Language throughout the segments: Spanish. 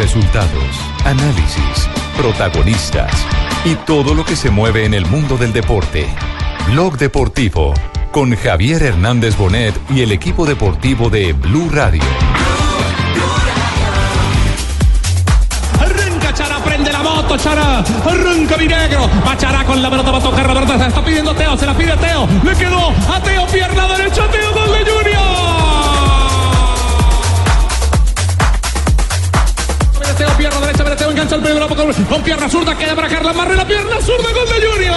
Resultados, análisis, protagonistas y todo lo que se mueve en el mundo del deporte. Blog Deportivo con Javier Hernández Bonet y el equipo deportivo de Blue Radio. Chara. Arranca mi negro. Va Chara con la pelota, va a tocar pelota. Se la está pidiendo Teo, se la pide Teo. Le quedó a Teo, pierna derecha, Teo, gol de Junior. Teo, pierna derecha, mira, Teo engancha el medio con, con pierna zurda, queda para Carla Marre, la pierna zurda, gol de Junior.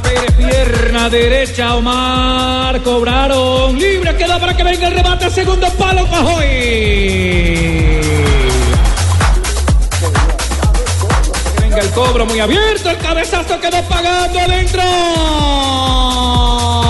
Pérez, pierna derecha, Omar, cobraron, libre, queda para que venga el remate, segundo palo, Pajoy. Venga el cobro muy abierto, el cabezazo quedó pagando adentro. Independiente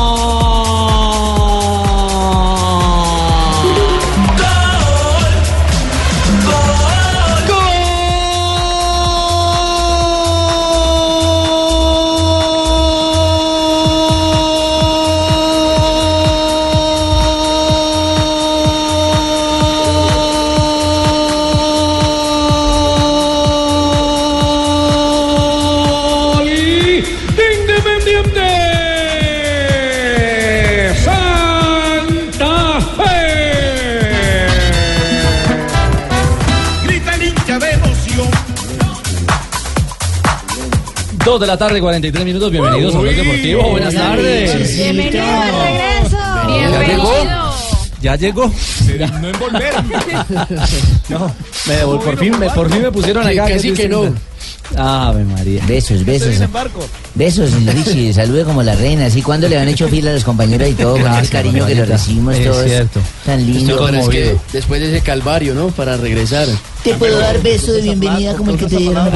2 de la tarde, 43 minutos. Bienvenidos a Blog Deportivo. Buenas tardes. Bienvenido al regreso. Bienvenido. Ya llegó. No en volver. no, me por, fin, me, por me pusieron acá. Casi que, que no. Ave María. Besos, besos. Besos, Richie. Salude como la reina. Así cuando le han hecho fila a los compañeros y todo, con el cariño que lo recibimos es. Cierto. Tan lindo. Es que después de ese calvario, ¿no? Para regresar. ¿Te puedo dar beso de bienvenida como el que te dieron?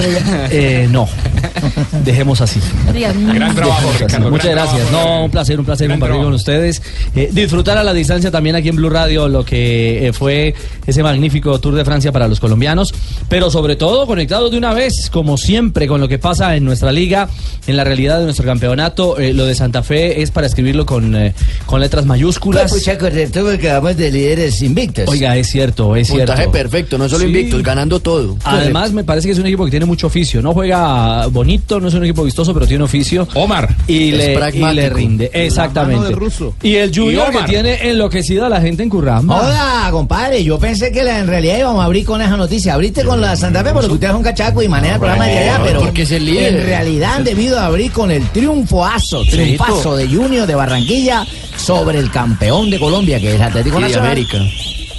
Eh, no. Dejemos así. Gran trabajo. Ricardo. Muchas gran gracias. trabajo. No, un placer, un placer compartir trabajo. con ustedes. Eh, disfrutar a la distancia también aquí en Blue Radio lo que eh, fue ese magnífico Tour de Francia para los colombianos. Pero sobre todo conectados de una vez, como siempre, con lo que pasa en nuestra liga, en la realidad de nuestro campeonato. Eh, lo de Santa Fe es para escribirlo con, eh, con letras mayúsculas. Pues, pucha, correcto, porque vamos de líderes invictos. Oiga, es cierto, es cierto. Puntaje perfecto, no solo Sí. invictos, ganando todo. Además, me parece que es un equipo que tiene mucho oficio. No juega bonito, no es un equipo vistoso, pero tiene oficio. Omar. Y le, y pragmático. le rinde. Exactamente. Y el Junior Y que tiene enloquecida a la gente en Curramba. Hola, compadre. Yo pensé que la- en realidad íbamos a abrir con esa noticia. Abriste con la Santa Fe porque usted es un cachaco y maneja el programa de allá, pero porque es el líder. en realidad han debido abrir con el triunfoazo, triunfazo de Junior de Barranquilla sobre el campeón de Colombia, que es Atlético Nacional. América.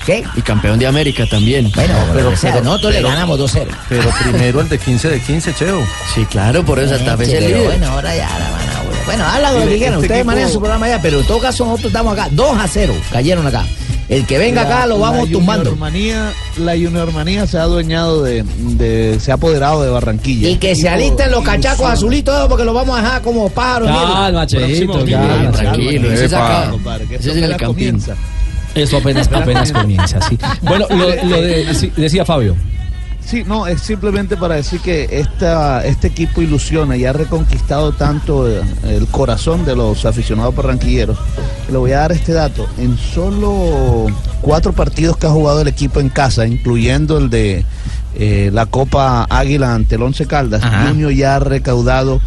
¿Qué? Y campeón de América también. Bueno, pero, pero- pero nosotros le ganamos 2-0. Pero primero el de 15 de 15, Cheo. Sí, claro, por eso Santa Fe es el Pero líder. Bueno, ahora ya la van a volver. Bueno, habla lo que quieran. este Ustedes equipo- manejan su programa allá, pero en todo caso nosotros estamos acá. 2 a 0. Cayeron acá. El que venga acá lo vamos tumbando. Juniormanía, la juniormanía se ha adueñado de, de- se ha apoderado de Barranquilla. Y que se alisten los cachacos azulitos porque los vamos a dejar como pájaros. Calma, Cheito, calma. Tranquilo, ese es acá. Ese es el campín. comienza. Esto apenas, apenas comienza, sí. Bueno, lo, lo de- sí, decía Fabio. Sí, no, es simplemente para decir que esta, este equipo ilusiona y ha reconquistado tanto el corazón de los aficionados barranquilleros. Le voy a dar este dato. En solo cuatro partidos que ha jugado el equipo en casa, incluyendo el de eh, la Copa Águila ante el Once Caldas, Ajá. Junior ya ha recaudado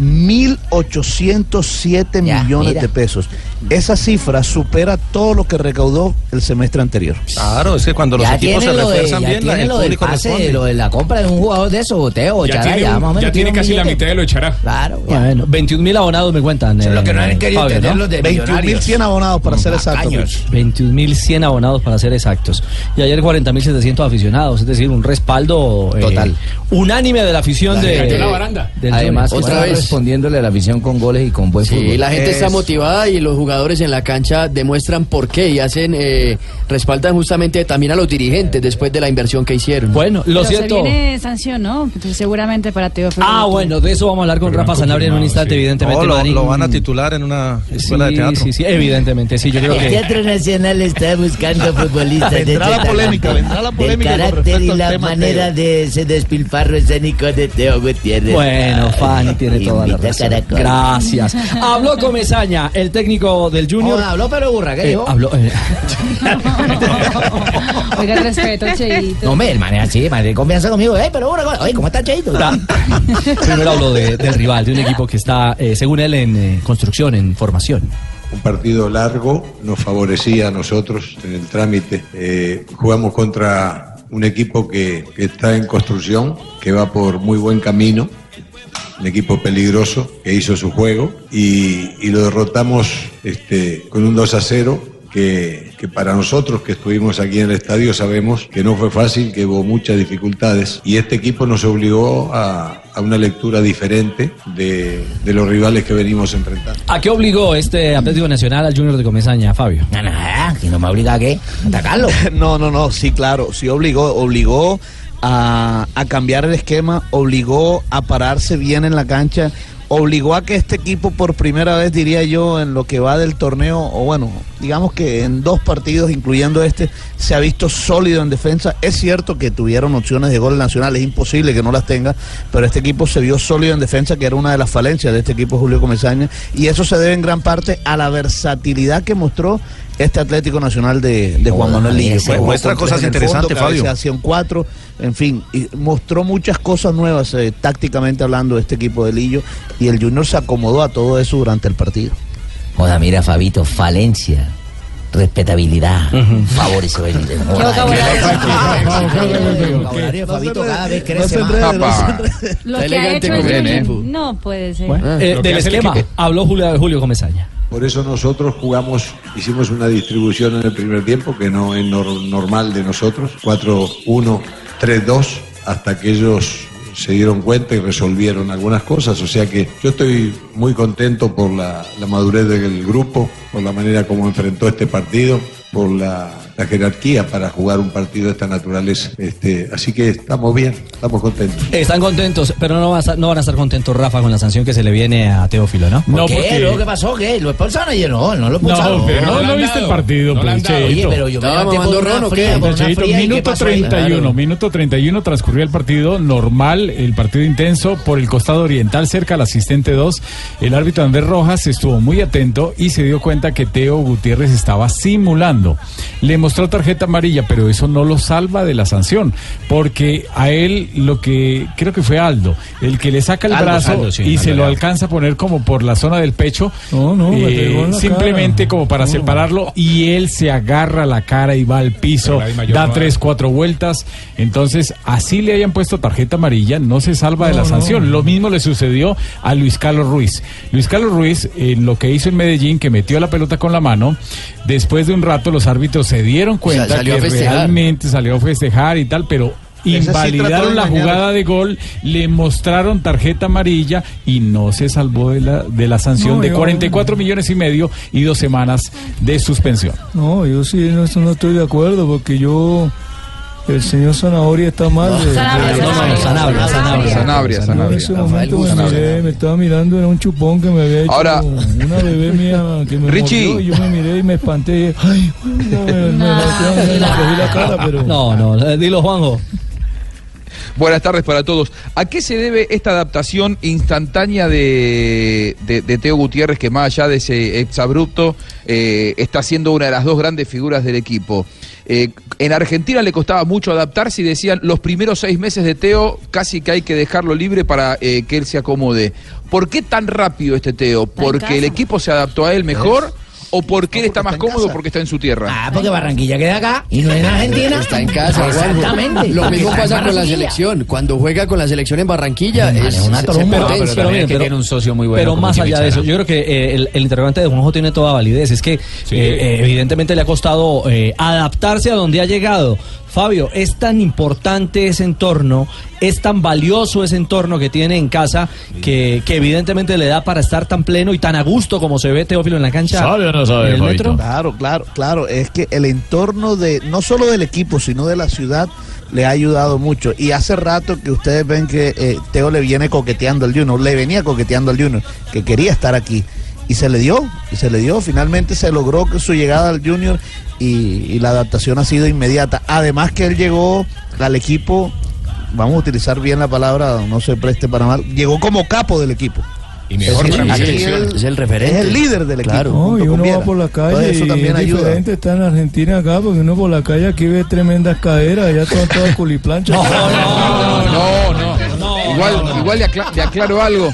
1.807 Ya, millones mira. de pesos. Esa cifra supera todo lo que recaudó el semestre anterior. Claro, es que cuando los Ya equipos se lo de, refuerzan ya bien, la, tiene el lo del público pase, responde. lo de la compra de un jugador de esos, Teo, Ya Chará, tiene, ya un- más o menos ya tiene casi la mitad de lo echará. Claro, ya. Bueno, 21 mil abonados me cuentan. Eso es lo que no han eh, querido Fabio, entender ¿no? los de 21.100 abonados para ser exactos. Tacaños. 21.100 abonados para ser exactos. Y ayer 40.700 aficionados, es decir, un respaldo eh, Total. unánime de la afición de, cayó la baranda. del Además, otra vez. Respondiéndole a la afición con goles y con buen Sí, fútbol. la gente está motivada y los jugadores en la cancha demuestran por qué y hacen, eh, respaldan justamente también a los dirigentes después de la inversión que hicieron. Bueno, lo Pero se cierto. viene sanción, ¿no? Entonces, seguramente para Teófilo. Ah, bueno, de eso vamos a hablar con Rafa Sanabria en un instante, evidentemente. No, lo, Marín. lo van a titular en una escuela de Sí, teatro. sí, sí, evidentemente, sí, yo creo El que... Teatro Nacional está buscando futbolistas de Vendrá la este polémica, vendrá la polémica con carácter y la manera Teo. de ese despilfarro escénico de Teo Gutiérrez. Bueno, Fanny tiene Y toda toda la razón. Gracias. Habló Comesaña, el técnico del Junior. Habló pero burra, ¿qué Eh, dijo? habló, eh, Oiga, respeto, Cheito. No, hombre, el man es así, man, confianza conmigo. Eh, pero burra, oye, ¿cómo está Cheito? primero habló de- del rival, de un equipo que está, eh, según él, en eh, construcción, en formación. Un partido largo nos favorecía a nosotros en el trámite. Eh, jugamos contra un equipo que, que está en construcción, que va por muy buen camino, un equipo peligroso que hizo su juego y, y lo derrotamos este, con un 2 a 0 que, que para nosotros que estuvimos aquí en el estadio sabemos que no fue fácil, que hubo muchas dificultades y este equipo nos obligó a, a una lectura diferente de, de los rivales que venimos enfrentando. ¿A qué obligó este Atlético Nacional al Junior de Comesaña, Fabio? No, no, que no me obliga a qué, atacarlo. No, no, no, sí, claro, sí obligó, obligó a, cambiar el esquema, obligó a pararse bien en la cancha, obligó a que este equipo por primera vez, diría yo, en lo que va del torneo, o bueno, digamos que en dos partidos, incluyendo este, se ha visto sólido en defensa. Es cierto que tuvieron opciones de gol nacional, es imposible que no las tenga, pero este equipo se vio sólido en defensa, que era una de las falencias de este equipo Julio Comesaña, y eso se debe en gran parte a la versatilidad que mostró este Atlético Nacional de, de Juan Manuel Lillo. Jugó muestra cosas interesantes, Fabio. cabeceación cuatro, en fin, y mostró muchas cosas nuevas eh, tácticamente hablando de este equipo de Lillo y el Junior se acomodó a todo eso durante el partido. Joda, mira, Fabito, falencia, respetabilidad, favores. ¿Qué vocabulario? vocabulario de Fabito cada vez No crece más. no. Lo que ha hecho el. ¿eh? No puede ser. Eh, lo que del esquema, habló Julio, Julio Comesaña. Por eso nosotros jugamos, hicimos una distribución en el primer tiempo que no es nor- normal de nosotros, 4-1, 3-2, hasta que ellos se dieron cuenta y resolvieron algunas cosas. O sea que yo estoy muy contento por la, la madurez del grupo, por la manera como enfrentó este partido, por la, la jerarquía para jugar un partido de esta naturaleza. Este, así que estamos bien, estamos contentos. Están contentos, pero no van, a estar, no van a estar contentos, Rafa, con la sanción que se le viene a Teófilo, ¿no? No, ¿Qué? porque- ¿Luego qué pasó? ¿Qué? ¿Lo expulsaron ayer? No, no lo expulsaron. No, pero no, no viste el partido, Oye, Cheito. pero yo me ¿Estaba levanté por mamando una ron o fría, qué? por una Cheito, fría, ¿y qué minuto pasó ahí? 31, Claro. minuto 31 transcurrió el partido normal, el partido intenso por el costado oriental cerca al asistente 2. El árbitro Andrés Rojas estuvo muy atento y se dio cuenta que Teo Gutiérrez estaba simulando. Le mostró tarjeta amarilla, pero eso no lo salva de la sanción, porque a él lo que creo que fue Aldo, el que le saca el Aldo, brazo Aldo, sí, y Aldo se lo alcanza a poner como por la zona del pecho, No, no, eh, simplemente cara. como para No. separarlo y él se agarra la cara y va al piso, da no tres, cuatro vueltas. Entonces, así le hayan puesto tarjeta amarilla, no se salva de la no. sanción. Lo mismo le sucedió a Luis Carlos Ruiz. Luis Carlos Ruiz, en lo que hizo en Medellín, que metió la pelota con la mano, después de un rato los árbitros se dieron cuenta salió que realmente salió a festejar y tal, pero sí invalidaron la jugada de gol, le mostraron tarjeta amarilla y no se salvó de la, de la sanción No, de yo- 44 millones y medio y dos semanas de suspensión. No, yo sí no, no estoy de acuerdo porque yo. El señor Zanahoria está mal. de- Sanabria, de- No, no, no, Sanabria, Sanabria. Sanabria, Yo en ese momento me, Sanabria. miré, me estaba mirando, era un chupón que me había hecho Ahora- una bebé mía que me Richie. mordió y yo me miré y me espanté. Ay, me, me, cogí la cara, pero... No, no, eh, dilo, Juanjo. Buenas tardes para todos. ¿A qué se debe esta adaptación instantánea de, de- de Teo Gutiérrez, que más allá de ese exabrupto, eh, está siendo una de las dos grandes figuras del equipo? Eh, en Argentina le costaba mucho adaptarse y decían los primeros seis meses de Teo casi que hay que dejarlo libre para eh, que él se acomode. ¿Por qué tan rápido este Teo? ¿Porque el equipo se adaptó a él mejor? ¿O porque él está más cómodo casa. porque está en su tierra? Ah, porque Barranquilla queda acá y no es en Argentina. Está en casa. Exactamente. Lo mismo pasa con la selección. Cuando juega con la selección en Barranquilla, es, es una. Pero- tiene un socio muy bueno Pero más allá de eso, yo creo que eh, el, el interrogante de Juanjo tiene toda validez. Es que eh, eh, evidentemente le ha costado eh, adaptarse a donde ha llegado. Fabio, es tan importante ese entorno, es tan valioso ese entorno que tiene en casa que, que evidentemente le da para estar tan pleno y tan a gusto como se ve Teófilo en la cancha. ¿Sabe o no sabe, en el Fabito? metro. Claro, claro, claro. Es que el entorno de, no solo del equipo, sino de la ciudad, le ha ayudado mucho. Y hace rato que ustedes ven que eh, Teo le viene coqueteando al Junior, le venía coqueteando al Junior, que quería estar aquí. Y se le dio, y se le dio. Finalmente se logró que su llegada al Junior y, y la adaptación ha sido inmediata. Además que él llegó al equipo, vamos a utilizar bien la palabra, no se preste para mal, llegó como capo del equipo. Y mejor para sí, es el referente. Es el líder del equipo. Claro. No, y uno va por la calle eso también es ayuda. diferente estar en Argentina acá, porque uno por la calle aquí ve tremendas caderas, allá son todas culiplanchas. No, no. Igual, igual le, acla- le aclaro algo.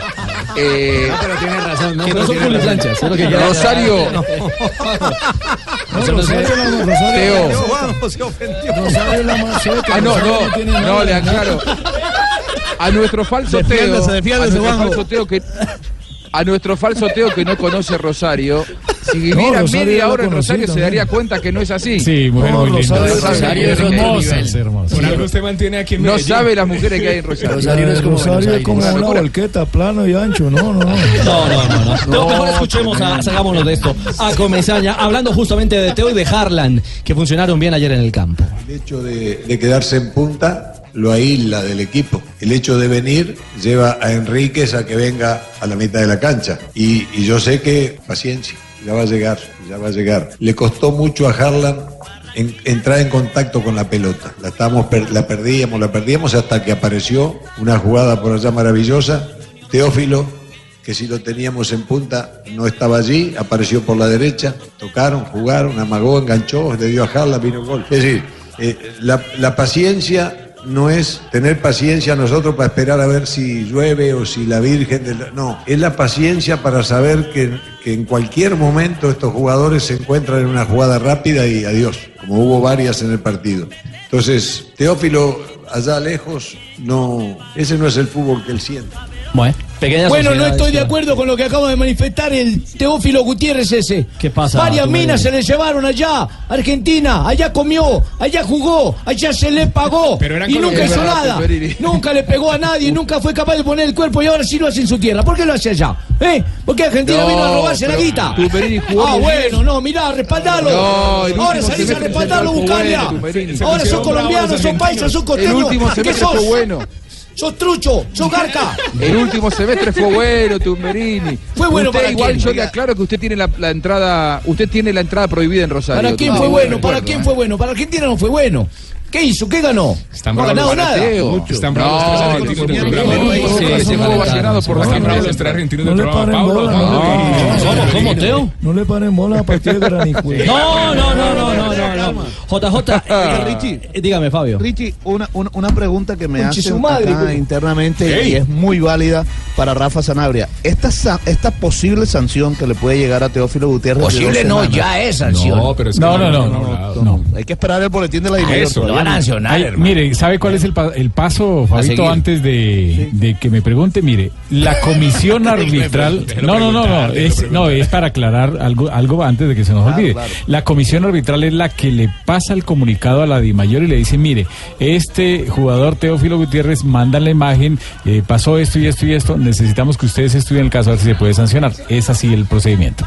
Eh, pero tiene razón, Que no son culiplanchas, que Rosario, No, Rosario la- Rosario- Teo. Rosario es la más seca, Ah, no, Rosario no, tiene no, le aclaro. A nuestro falso Teo, a nuestro falso Teo que a nuestro falso Teo que no conoce Rosario, si viviera Rosario media hora en Rosario se daría cuenta que no es así. Sí, mujer No, muy linda. Rosario- Rosario es hermosa, nivel. es hermosa. Por algo usted mantiene aquí en No Medellín. sabe las mujeres que hay en Rosario. Rosario no es como Rosario es como una volqueta, plano y ancho. No, no, no. No, no, no, no. Mejor escuchemos a, sacámonos de esto, a Comesaña, hablando justamente de Teo y de Harlan, que funcionaron bien ayer en el campo. El hecho de, de quedarse en punta lo aísla del equipo. El hecho de venir lleva a Enríquez a que venga a la mitad de la cancha. Y, y yo sé que, paciencia, ya va a llegar, ya va a llegar. Le costó mucho a Harlan en- entrar en contacto con la pelota. La, estábamos la perdíamos, la perdíamos hasta que apareció una jugada por allá maravillosa. Teófilo que si lo teníamos en punta no estaba allí, apareció por la derecha, tocaron, jugaron, amagó, enganchó, le dio a Harlan, vino gol. Es decir, eh, la paciencia no es tener paciencia nosotros para esperar a ver si llueve o si la Virgen... del- no, es la paciencia para saber que, que en cualquier momento estos jugadores se encuentran en una jugada rápida y adiós, como hubo varias en el partido. Entonces, Teófilo, allá lejos, no, ese no es el fútbol que él siente. Bueno, Bueno, no estoy de acuerdo con lo que acaba de manifestar el Teófilo Gutiérrez ese. ¿Qué pasa, Varias minas se le llevaron allá, Argentina, allá comió, allá jugó, allá se le pagó Pero y nunca hizo nada. Nunca le pegó a nadie, nunca fue capaz de poner el cuerpo y ahora sí lo hace en su tierra. ¿Por qué lo hace allá? ¿Eh? ¿Por qué Argentina No, vino a robarse la guita? Ah, bueno, no, mirá, respaldalo. No, ahora salís a respaldarlo. Se Ahora sos colombianos, sos paisas, sos El costeños. último ¿Qué sos? bueno. Sos trucho, sos garca. El último semestre fue bueno, Tumberini. Fue bueno usted para igual quién, yo le aclaro que usted tiene la, la entrada, usted tiene la entrada prohibida en Rosario. ¿Para quién fue no bueno? ¿Para quién ¿eh? fue bueno? Para Argentina no fue bueno. ¿Qué hizo? ¿Qué ganó? Están no ha ganado nada. Están bravos los tres No, argentinos del por la Están bravos los tres argentinos del programa. Pablo. ¿Cómo, cómo, Teo? No le paren bola a partir de granijo. No, no, no, no, no. JJ, eh, Richie. eh, dígame, Fabio. Richie, una, una, una pregunta que me güey. internamente y es muy válida para Rafa Sanabria. Esta, esta posible sanción que le puede llegar a Teófilo Gutiérrez. Posible no, semanas. ya es sanción. No, pero es que No, no, no, no. Hay que esperar el boletín de la DIMAYOR Eso, Lo van a sancionar, Ay, mire, ¿sabe cuál es el, pa- el paso, Fabito, antes de, de que me pregunte? Mire, la comisión arbitral... No, no, no, no, es, no, es para aclarar algo, algo antes de que se nos Claro, olvide. claro. La comisión arbitral es la que le pasa el comunicado a la DIMAYOR y le dice, mire, este jugador Teófilo Gutiérrez manda la imagen, eh, pasó esto y esto y esto, necesitamos que ustedes estudien el caso a ver si se puede sancionar. Es así el procedimiento.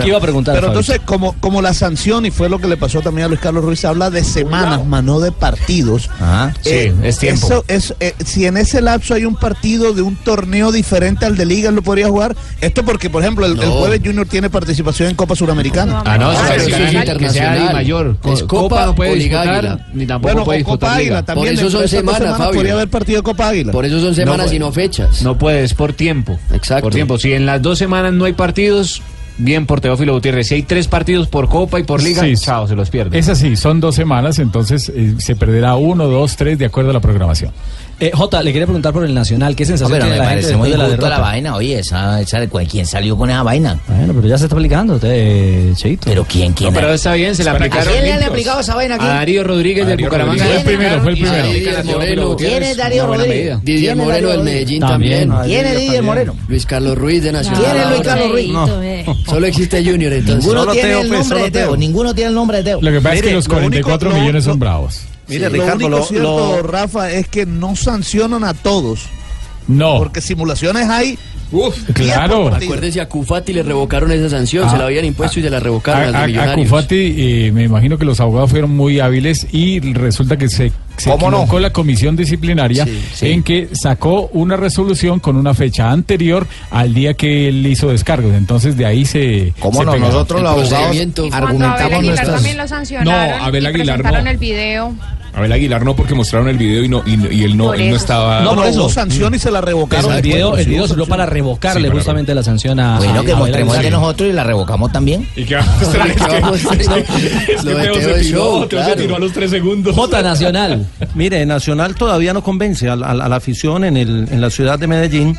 ¿Qué iba a preguntar, Pero Fabio? entonces, como, como la sanción, y fue lo que le pasó también a Luis Carlos Ruiz, habla de semanas, más no de partidos. Ajá, sí, es tiempo. eso es, eh, si en ese lapso hay un partido de un torneo diferente al de Liga, él lo podría jugar. Esto porque, por ejemplo, el, jueves Junior tiene participación en Copa Suramericana. Ah, no, Ah, eso pero es sí, internacional. mayor. Es Copa, no puede o Liga disputar, Águila. ni tampoco Bueno, puede disputar Copa. Águila también. Por eso son semanas, Fabio. Podría haber partido de Copa Águila. Por eso son semanas No, y no fechas. No puede, es por tiempo. Exacto. Por tiempo. Si en las dos semanas no hay partidos, bien por Teófilo Gutiérrez. Si hay tres partidos por Copa y por Liga, Sí, chao, se los pierde. Es así, son dos semanas, entonces eh, se perderá uno, dos, tres, de acuerdo a la programación. Eh, J, le quería preguntar por el Nacional. ¿Qué No, sensación pero tiene me la gente muy de la justo la derrota? vaina. Oye, esa, esa, ¿quién salió con esa vaina? Bueno, pero ya se está aplicando, te, Cheito. Pero ¿quién, quién? No, pero está bien, se le ¿A aplicaron. quién le han aplicado esa vaina aquí? A Darío Rodríguez del Bucaramanga. Rodríguez. Fue el primero, fue el primero. a ¿Quién es Darío Rodríguez? Didier ¿Quién es Moreno del? Medellín También. ¿Quién es Didier Moreno? Luis Carlos Ruiz de Nacional. ¿Quién es Luis Carlos Ruiz? Solo existe Junior entonces. Ninguno tiene el pues, nombre de Teo. Ninguno tiene el nombre de Teo. Lo que pasa es que los lo único- 44 lo- millones lo- son bravos. Mire, Sí. Ricardo, Lo lo, único cierto, Rafa, es que no sancionan a todos. No, Porque simulaciones hay. claro. Acuérdense, a Cufati le revocaron esa sanción, Ah, se la habían impuesto y se la revocaron A, al a- a Millonarios. Cufati, eh, me imagino que los abogados fueron muy hábiles y resulta que se se ¿Cómo no? la comisión disciplinaria sí. en que sacó una resolución con una fecha anterior al día que él hizo descargos. Entonces de ahí se. ¿Cómo se no? pegó. Nosotros los abogados cuando Abel argumentamos Aguilar nuestras... también lo sancionaron No, Abel y Aguilar no. el video. Abel Aguilar no, porque mostraron el video y, no, y, y él, no, él no estaba. No, por no, eso. sanción y se la revocaron. el video, el sí video sanción. para revocarle Sí, para justamente la sanción a. Bueno, que a Abel mostremos el de nosotros y la revocamos también. ¿Y qué va a mostrar? Es que, vamos a hacer? es que Teo se tiró, Teo se tiró a los tres segundos. J Nacional. Mire, Nacional todavía no convence a, la- afición en, el, en la ciudad de Medellín.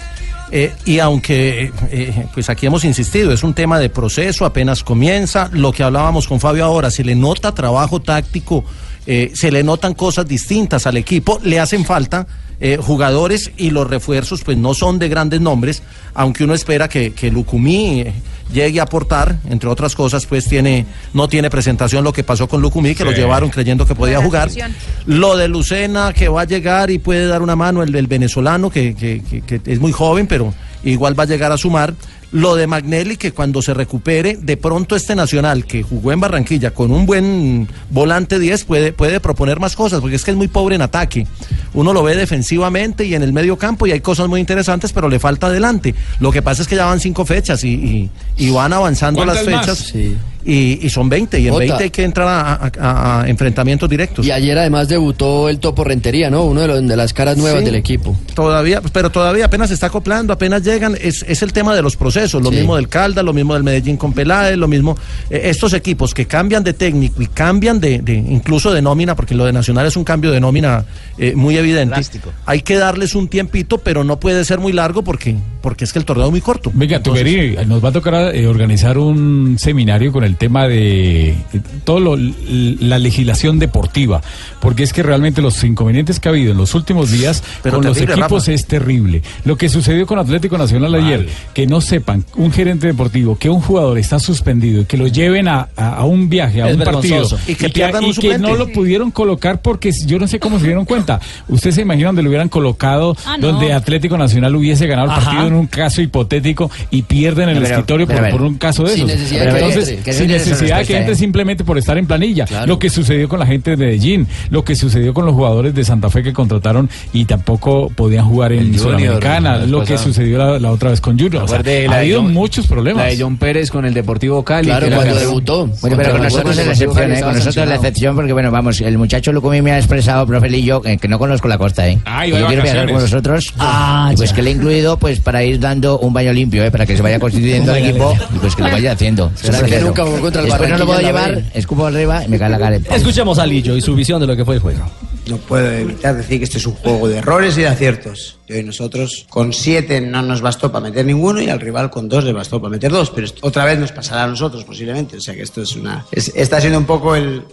eh, y aunque, eh, pues aquí hemos insistido, es un tema de proceso, apenas comienza. Lo que hablábamos con Fabio ahora, se le nota trabajo táctico, eh, se le notan cosas distintas al equipo, le hacen falta jugadores y los refuerzos, pues no son de grandes nombres, aunque uno espera que, que Lucumí llegue a aportar, entre otras cosas, pues tiene, no tiene presentación lo que pasó con Lucumí, que lo llevaron creyendo que podía jugar. Lo de Lucena, que va a llegar y puede dar una mano, el, el venezolano, que, que- que- que es muy joven, pero igual va a llegar a sumar. Lo de Magnelli, que cuando se recupere, de pronto este Nacional, que jugó en Barranquilla con un buen volante 10, puede, puede proponer más cosas, porque es que es muy pobre en ataque. Uno lo ve defensivamente y en el medio campo y hay cosas muy interesantes, pero le falta adelante. Lo que pasa es que ya van cinco fechas y, y- y van avanzando las fechas. Sí. Y, y son 20, y en Jota. 20 hay que entrar a, a- a- a enfrentamientos directos. Y ayer además debutó el Topo Rentería, ¿no? Uno de, los- de las caras nuevas Sí. del equipo. Todavía, pero todavía apenas se está acoplando, apenas llegan, es, es el tema de los procesos, lo Sí. mismo del Calda, lo mismo del Medellín con Peláez, lo mismo, eh, estos equipos que cambian de técnico y cambian de, de- incluso de nómina, porque lo de Nacional es un cambio de nómina eh, muy evidente, hay que darles un tiempito, pero no puede ser muy largo porque, porque es que el torneo es muy corto. Venga, Entonces, nos va a tocar eh, organizar un seminario con el tema de todo lo- la legislación deportiva, porque es que realmente los inconvenientes que ha habido en los últimos días Pero con los equipos Rafa. es terrible. Lo que sucedió con Atlético Nacional ayer, que no sepan un gerente deportivo que un jugador está suspendido y que lo lleven a, a- a un viaje, a Es un partido. Y que pierdan y un que suplente. no lo pudieron colocar porque yo no sé cómo se dieron cuenta. Ustedes se imaginan donde lo hubieran colocado, Ah, no. donde Atlético Nacional hubiese ganado el Ajá. partido en un caso hipotético y pierden el Pero, escritorio pero, por, pero. por un caso de Sin esos. necesidad de que Entonces, que sin necesidad de que entre ¿eh? simplemente por estar en planilla. Claro. Lo que sucedió con la gente de Medellín, lo que sucedió con los jugadores de Santa Fe que contrataron y tampoco podían jugar en Sudamericana, lo que sucedió la, la otra vez con Junior. O sea, ha la habido John- muchos problemas. La de John Pérez con el Deportivo Cali. Claro, la cuando ganó. debutó. Bueno, pero con el nosotros es la excepción, ¿eh? Con nosotros es la excepción porque, bueno, vamos, el muchacho Lucumí me ha expresado, profe Lillo, eh, que no conozco la costa, ¿eh? Ah, yo quiero viajar con nosotros. Ah, y pues ya. que le he incluido, pues, para ir dando un baño limpio, ¿eh? Para que se vaya constituyendo el equipo y pues que lo vaya haciendo. ¿Será Eso que nunca contra el Después no lo puedo la llevar, escupo arriba y me cae la cara. Escuchemos a Lillo y su visión de lo que fue el juego. No puedo evitar decir que este es un juego de errores y de aciertos. Y hoy nosotros con siete no nos bastó para meter ninguno y al rival con dos le bastó para meter dos. Pero otra vez nos pasará a nosotros posiblemente. O sea que esto es una... es- está siendo un poco el,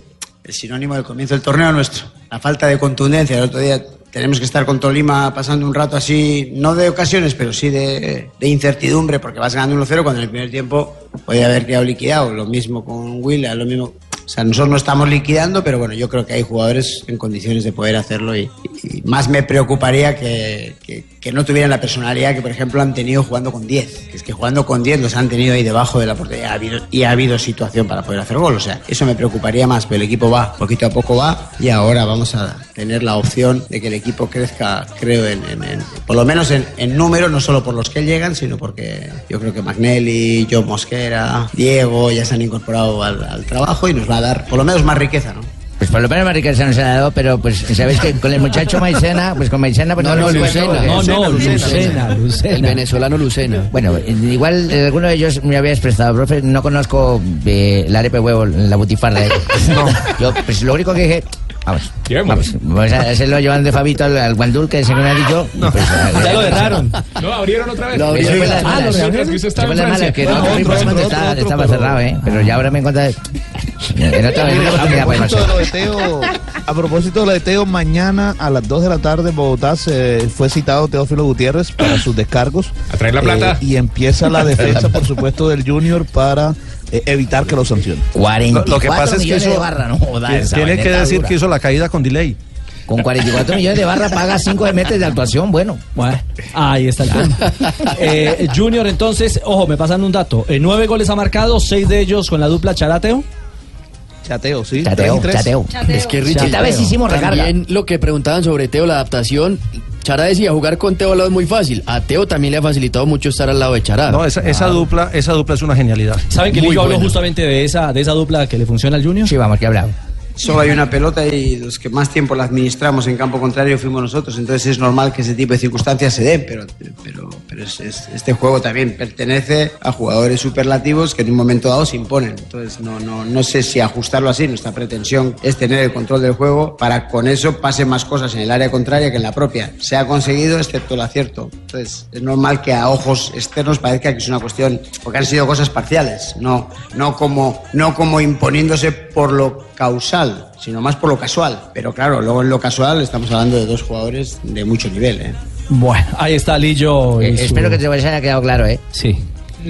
el sinónimo del comienzo del torneo nuestro. La falta de contundencia. El otro día tenemos que estar con Tolima pasando un rato así, no de ocasiones, pero sí de, de incertidumbre porque vas ganando 1-0 cuando en el primer tiempo podía haber quedado liquidado. Lo mismo con Willa, lo mismo... O sea, nosotros no estamos liquidando, pero bueno, yo creo que hay jugadores en condiciones de poder hacerlo y, más me preocuparía que, que- no tuvieran la personalidad que, por ejemplo, han tenido jugando con 10. Que es que jugando con 10 los han tenido ahí debajo de la portería y ha habido situación para poder hacer gol. O sea, eso me preocuparía más, pero el equipo va, poquito a poco va y ahora vamos a tener la opción de que el equipo crezca, creo, en, por lo menos en, en número, no solo por los que llegan, sino porque yo creo que Magnelli, John Mosquera, Diego ya se han incorporado al trabajo y nos va a dar por lo menos más riqueza, ¿no? Pues por lo menos riqueza nos ha dado, pero pues sabéis que con el muchacho Maicena, pues con Maicena pues No, no, Lucena. porque- No, no, Lucena, Lucena. El venezolano Lucena. Bueno, eh, igual eh, alguno de ellos me había expresado, profe, no conozco eh, la arepa de huevo, la butifarra. eh. No, yo pues lo único que dije, vamos, vamos, vamos a hacerlo llevando de Fabito al, al Guandul, que según ha dicho, y pues, Ya lo erraron. No, abrieron otra vez. Lo abrieron. Sí, Fue la- ah, lo mientras que usted estaba fue en la mala, Francia. que no, Bueno, no, otro, no, otro, estaba, otro, estaba pero- cerrado, ¿eh? Pero ya ahora me encuentro... Otra A oportunidad propósito, de lo de. Teo, a propósito de lo de Teo, mañana a las 2 de la tarde en Bogotá se fue citado Teófilo Gutiérrez para sus descargos. A traer la plata. Eh, y empieza la defensa, por supuesto, del Junior para eh, evitar que lo sancionen. 44 Lo que pasa es que millones eso- de barra, no joda, Tiene que decir dura. que hizo la caída con delay. Con 44 millones de barra paga 5 de meses de actuación, bueno. Bueno, ahí está el tema. Eh, Junior, entonces, ojo, me pasan un dato. Eh, nueve goles ha marcado, seis de ellos con la dupla Charateo. Chateo, sí. Chateo, tres. chateo. Es que Richie, Esta vez hicimos recarga. también lo que preguntaban sobre Teo, la adaptación. Chara decía, jugar con Teo al lado es muy fácil. A Teo también le ha facilitado mucho estar al lado de Chara. No, esa, esa dupla, esa dupla es una genialidad. ¿Saben que Lillo habló buena. justamente de esa, de esa dupla que le funciona al Junior? Sí, vamos, que hablamos. Solo hay una pelota y los que más tiempo la administramos en campo contrario fuimos nosotros. Entonces es normal que ese tipo de circunstancias se den, pero, pero, pero es- es- este juego también pertenece a jugadores superlativos que en un momento dado se imponen. Entonces no, no, no sé si ajustarlo así. Nuestra pretensión es tener el control del juego para con eso pasen más cosas en el área contraria que en la propia. Se ha conseguido excepto el acierto. Entonces es normal que a ojos externos parezca que es una cuestión, porque han sido cosas parciales, no, no, como, no como imponiéndose por lo causal, sino más por lo casual. Pero claro, luego en lo casual estamos hablando de dos jugadores de mucho nivel. ¿eh? Bueno, ahí está Lillo. y Eh, su- Espero que te haya quedado claro, ¿eh? Sí.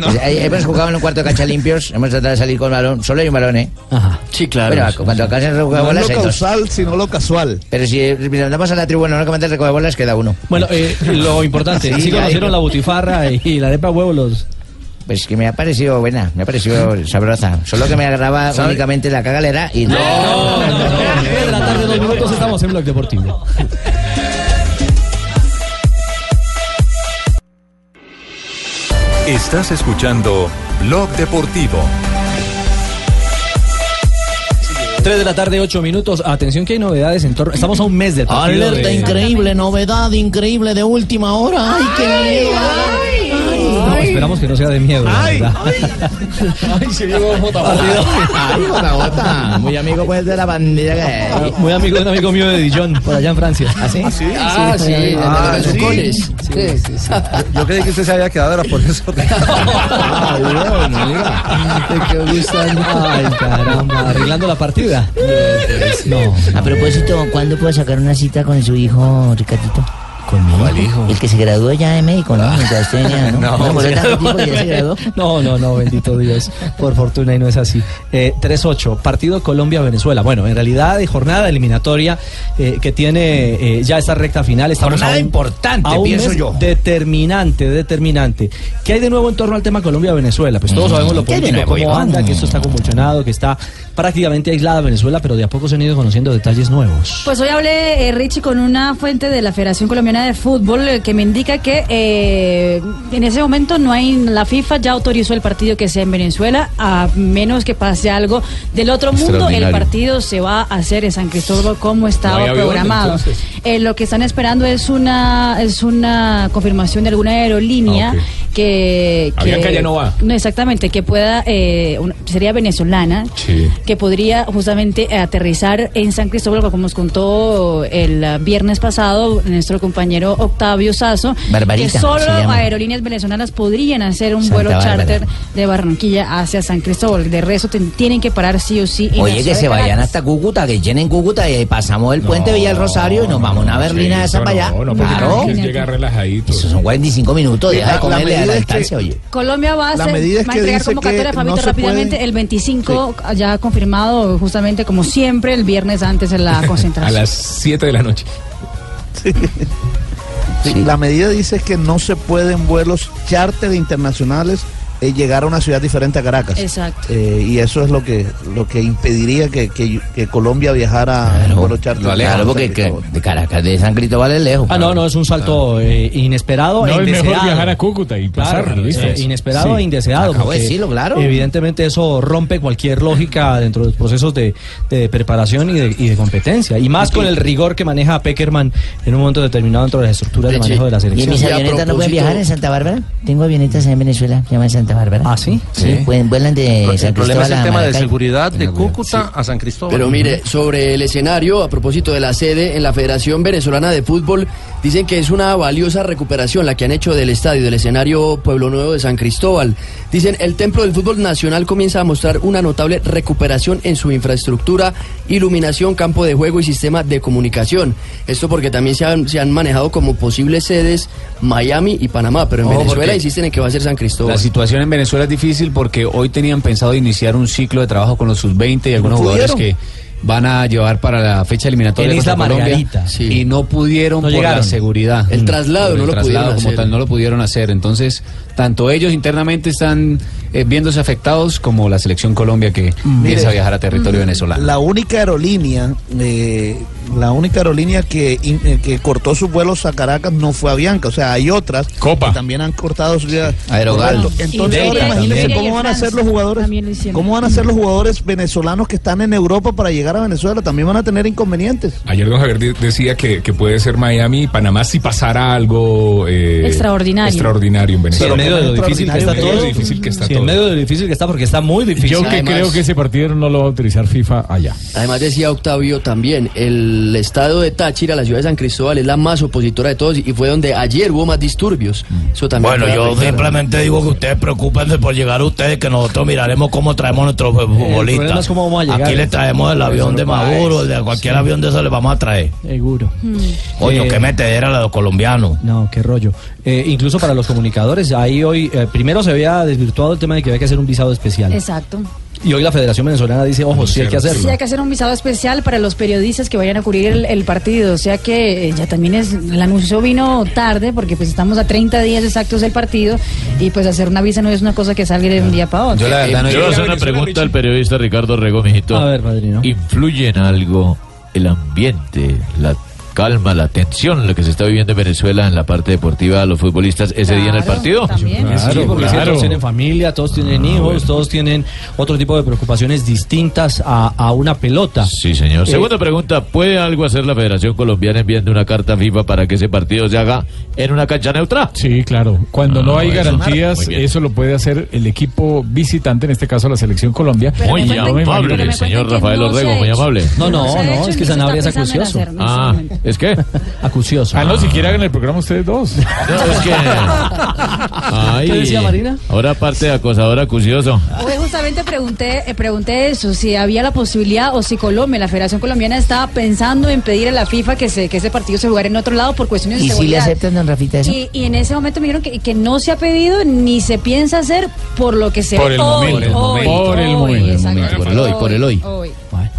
Pues, eh, Hemos jugado en un cuarto de cancha limpios, hemos tratado de salir con balón, solo hay un balón, ¿eh? Ajá. Sí, claro. Bueno, cuando acá se recoge No es bolas lo causal, sino lo casual. Pero si eh, andamos a la tribuna, no comentar recoge bolas, queda uno. Bueno, eh, lo importante, Sí, sí, conocieron la butifarra y, y la arepa huevo los... Pues que me ha parecido buena, me ha parecido sabrosa. Solo que me agarraba ¿Sabe? únicamente la cagalera y no. de la tarde, dos minutos, estamos en Blog Deportivo. Estás escuchando Blog Deportivo. 3 de la tarde, 8 minutos. Atención que hay novedades en torno... Estamos a un mes del partido Alerta de- increíble, novedad increíble de última hora. ¡Ay, qué miedo! Esperamos que no sea de miedo, la verdad. ¡Ay, se llegó Ay, jota, jota. Muy amigo pues de la bandera que Muy amigo de un amigo mío de Dijon, por allá en Francia. ¿Ah, sí? Ah, sí, Ah, de sí. los besucones. Sí, sí, sí. Yo creí que usted se había quedado, era por eso. Ay, caramba, arreglando la partida. No, A propósito, ¿cuándo puedo sacar una cita con su hijo, Ricardito? ¿Con mi hijo? El que se graduó ya de médico, ¿no? Mientras usted venía, ¿no? No, de- graduó. no, no, no, bendito Dios. Por fortuna y no es así. Eh, 3-8, partido Colombia-Venezuela. Bueno, en realidad de jornada eliminatoria eh, que tiene eh, ya esta recta final. Estamos Jornada a un- importante, a un pienso mes yo. Determinante, determinante. ¿Qué hay de nuevo en torno al tema Colombia-Venezuela? Pues todos Mm, sabemos lo ¿qué hay de político, cómo anda, que esto está convulsionado, que está prácticamente aislada Venezuela, pero de a poco se han ido conociendo detalles nuevos. Pues hoy hablé, eh, Richie, con una fuente de la Federación Colombiana de Fútbol eh, que me indica que eh, en ese momento no hay, la FIFA ya autorizó el partido que sea en Venezuela, a menos que pase algo del otro mundo, el partido se va a hacer en San Cristóbal como estaba No hay avión, programado. Eh, lo que están esperando es una, es una confirmación de alguna aerolínea Ah. Que, que- Avianca ya no va. exactamente, que pueda, eh, una- sería venezolana, Sí. que podría justamente aterrizar en San Cristóbal, como nos contó el viernes pasado nuestro compañero Octavio Sazo, Barbarita, que solo aerolíneas venezolanas podrían hacer un Santa vuelo Bárbara. charter de Barranquilla hacia San Cristóbal. De resto ten- tienen que parar sí o sí. en Oye, que se vayan hasta Cúcuta, que llenen Cúcuta y ahí pasamos el puente Villa del Rosario y nos vamos a una berlina de esa para allá. No, no, claro. llegar relajadito. Esos son 45 minutos, deja de comerle medida la es que- distancia, oye. Colombia va a, La medida es va a que entregar dice convocatoria, que Fabito, no se rápidamente. puede- El 25 ya confirmado, justamente como siempre, el viernes antes de la A concentración. las 7 de la noche. Sí, La medida dice que no se pueden vuelos charter internacionales eh, llegar a una ciudad diferente a Caracas. Exacto. Eh, y eso es lo que lo que impediría que, que- que Colombia viajara en vuelo charter. Claro, porque que- de Caracas, de San Cristóbal es lejos. Ah, no, no, es un salto eh, inesperado No, e es mejor viajar a Cúcuta y pasar, eh, inesperado Sí. e indeseado. Acabo de decirlo, claro. Evidentemente eso rompe cualquier lógica dentro de los procesos de, de preparación y de, y de competencia. Y más con el rigor que maneja Peckerman en un momento determinado dentro de las estructuras de manejo de la ¿Y selección. mis avionetas no pueden viajar en Santa Bárbara? Tengo avionetas en Venezuela, se llaman Santa Bárbara. ¿Ah, sí? Sí, pueden, vuelan de San El problema Cristóbal es el a tema de Maracay. seguridad de Cúcuta a San Cristóbal. Pero mire, sobre el escenario, a propósito de la sede en la Federación Venezolana de Fútbol, dicen que es una valiosa recuperación la que han hecho del estadio, del escenario Pueblo Nuevo de San Cristóbal. Dicen, el Templo del Fútbol Nacional comienza a mostrar una notable recuperación en su infraestructura, iluminación, campo de juego y sistema de comunicación. Esto porque también se han, se han manejado como posibles sedes Miami y Panamá, pero en Venezuela insisten en que va a ser San Cristóbal. La situación en Venezuela es difícil porque hoy tenían pensado iniciar un ciclo de trabajo con los sub-20 y algunos ¿No jugadores que van a llevar para la fecha eliminatoria En Isla Colombia Margarita. Sí. y no pudieron No por llegaron. la seguridad. El Mm. traslado no lo traslado pudieron como hacer. tal no lo pudieron hacer. Entonces, tanto ellos internamente están eh, viéndose afectados como la selección Colombia que empieza a viajar a territorio venezolano. La única aerolínea, eh, la única aerolínea que, in- eh, que cortó sus vuelos a Caracas no fue Avianca, o sea, hay otras Copa. que también han cortado sus viajes. Aerogal. Correcto. Entonces, ahora imagínense también. cómo van a ser los jugadores, cómo van a ser los jugadores venezolanos que están en Europa para llegar a Venezuela, también van a tener inconvenientes. Ayer don Javier de- decía que, que puede ser Miami y Panamá si pasara algo eh, Extraordinario. extraordinario en Sí, Venezuela. en medio de lo difícil que está todo. lo difícil que está Sí, en medio de lo difícil que está, porque está muy difícil. Yo que Además- creo que ese partido no lo va a autorizar FIFA allá. Además decía Octavio también, el estado de Táchira, la ciudad de San Cristóbal, es la más opositora de todos y fue donde ayer hubo más disturbios. Eso también Bueno, yo simplemente digo que ustedes preocupense por llegar a ustedes, que nosotros miraremos cómo traemos nuestros futbolistas. es cómo vamos a llegar. Aquí le traemos el avión de Maduro, de cualquier avión de eso le vamos a traer. Seguro. Coño, Eh, qué metedera la de los colombianos. No, qué rollo. Eh, incluso para los comunicadores, ahí hoy, eh, primero se había desvirtuado el tema de que había que hacer un visado especial. Exacto. Y hoy la Federación Venezolana dice, ojo, sí hay que hacerlo. Sí, hay que hacer un visado especial para los periodistas que vayan a cubrir el, el partido. O sea que eh, ya también es, el anuncio vino tarde porque pues estamos a 30 días exactos del partido y pues hacer una visa no es una cosa que salga de un día para otro. Yo la verdad no Yo voy a hacer una pregunta al periodista Ricardo Rego, mijito. A ver, padrino. ¿Influye en algo el ambiente, la calma, la tensión, lo que se está viviendo en Venezuela en la parte deportiva a los futbolistar ese día en el partido? también. Sí, Claro, porque claro. todos tienen familia, todos tienen hijos, todos tienen otro tipo de preocupaciones distintas a, a una pelota. Sí, señor. Eh, Segunda pregunta, ¿puede algo hacer la Federación Colombiana enviando una carta a FIFA para que ese partido se haga en una cancha neutra? Sí, claro. Cuando no Ah, hay eso. garantías, eso lo puede hacer el equipo visitante, en este caso la selección Colombia. Pero Muy amable, señor Rafael no Orrego, muy amable. No, no, no, hecho es que Sanabria es acucioso. Ah. ¿Es qué? Acucioso. Ah, no, si quieren hagan el programa ustedes dos. No, es que... Ay, ¿Qué decía Marina? Ahora aparte de acosador acucioso. Hoy justamente pregunté, eh, pregunté eso, si había la posibilidad o si Colombia, la Federación Colombiana estaba pensando en pedir a la FIFA que, se, que ese partido se jugara en otro lado por cuestiones de ¿Y si le seguridad. aceptan, don Rafita, eso? Y, y en ese momento me dijeron que, que no se ha pedido ni se piensa hacer por lo que se Por ve el hoy, momento. hoy, Por el hoy, momento. Por el hoy, por el hoy.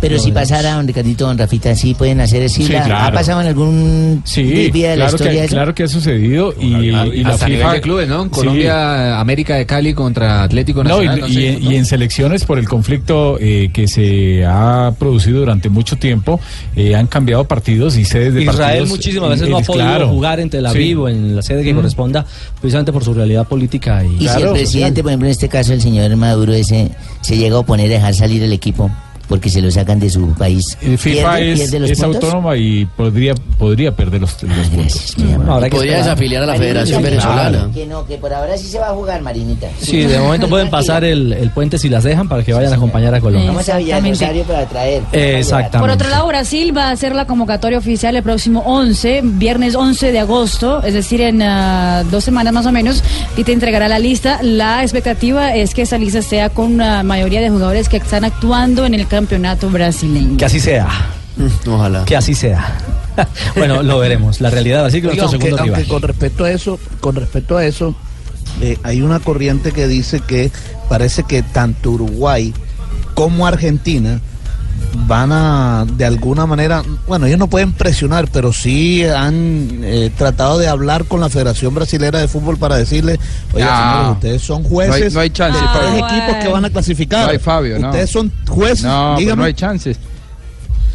Pero si pasara, don Ricardito, don Rafita, sí pueden hacer eso. Sí, ¿Ha claro. pasado en algún Sí, día de la claro historia que, eso? claro que ha sucedido y, y la Hasta nivel de clubes, ¿no? Sí. Colombia, América de Cali contra Atlético No, y, Nacional. no y sé, en- ¿no? y en selecciones por el conflicto eh, que se ha producido durante mucho tiempo, eh, han cambiado partidos y sedes de Israel partidos. muchísimas veces no ha podido claro. jugar en Tel Sí. Aviv o en la sede que Mm. corresponda, precisamente por su realidad política. Y, Y si el presidente, por ejemplo, en este caso, el señor Maduro, ese, se llega a oponer a dejar salir el equipo porque se lo sacan de su país, Eh, FIFA ¿pierde, es, pierde los es puntos? autónoma y podría, podría perder los, los puntos. Bueno, habrá Y que podría esperar. desafiliar a la Federación Venezolana. Que no, que por ahora sí se va a jugar, Marinita. Sí, de momento pueden pasar el, el puente si las dejan para que vayan a acompañar a Colombia. Vamos a para traer. Exactamente. Por otro lado, Brasil va a hacer la convocatoria oficial el próximo 11, viernes 11 de agosto, es decir, en ah, dos semanas más o menos, y te entregará la lista. La expectativa es que esa lista sea con una mayoría de jugadores que están actuando en el campeonato brasileño. Que así sea. Mm, Ojalá. Que así sea. bueno, lo veremos. La realidad, así que Oiga, nuestro aunque, segundo aunque rival. con respecto a eso, con respecto a eso, eh, hay una corriente que dice que parece que tanto Uruguay como Argentina van a, de alguna manera, bueno, ellos no pueden presionar, pero sí han eh, tratado de hablar con la Federación Brasilera de Fútbol para decirle, oye, No. señores, ustedes son jueces No hay- no hay chance, de tres equipos que van a clasificar. No hay Fabio, no. Ustedes son jueces, No, dígame. no hay chances.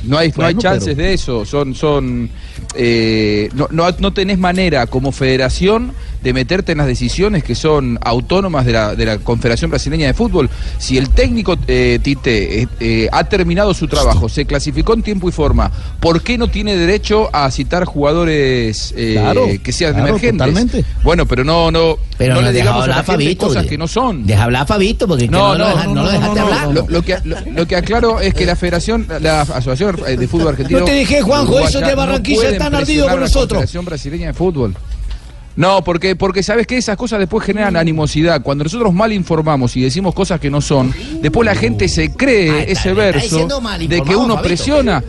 No hay, no hay chances pero- de eso. Son, son, eh, no, no, no tenés manera como federación de meterte en las decisiones que son autónomas de la, de la Confederación Brasileña de Fútbol. Si el técnico eh, Tite eh, eh, ha terminado su trabajo, se clasificó en tiempo y forma, ¿por qué no tiene derecho a citar jugadores eh, Claro, que sean claro, emergentes? totalmente. Bueno, pero no, no, Pero no no le digamos a la Fabito, cosas que no son. Deja hablar a Fabito porque que No, no, lo, dejaste hablar. Lo, lo que, lo, lo que aclaro es que la Federación, la Asociación eh, de Fútbol Argentino. No te dije, Juanjo, Uruguaya, esos de Barranquilla pueden están ardidos con la nosotros. Confederación Brasileña de Fútbol. No, porque, porque sabes que esas cosas después generan animosidad. Cuando nosotros mal informamos y decimos cosas que no son, después la gente se cree ese verso de que uno Fabito.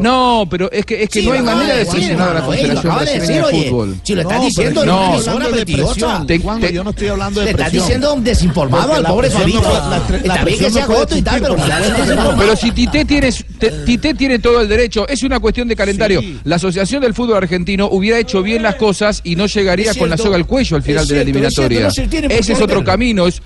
No, pero es que, es que Sí, no hay manera de presionar a la eh, Confederación Brasileña de. Fútbol. Si lo está No, diciendo, no, yo no no, estoy hablando de presión. Te- te- yo no estoy hablando de Le estás presión. diciendo desinformado al pobre presión Fabito. Está bien presión que sea joto y tal, pero. Pero si Tite tiene, te- Tite tiene todo el derecho, es una cuestión de calendario. La Asociación del Fútbol Argentino hubiera hecho bien las cosas y no llegaría con la soga al cuello al final de la eliminatoria. Ese es otro camino. Es,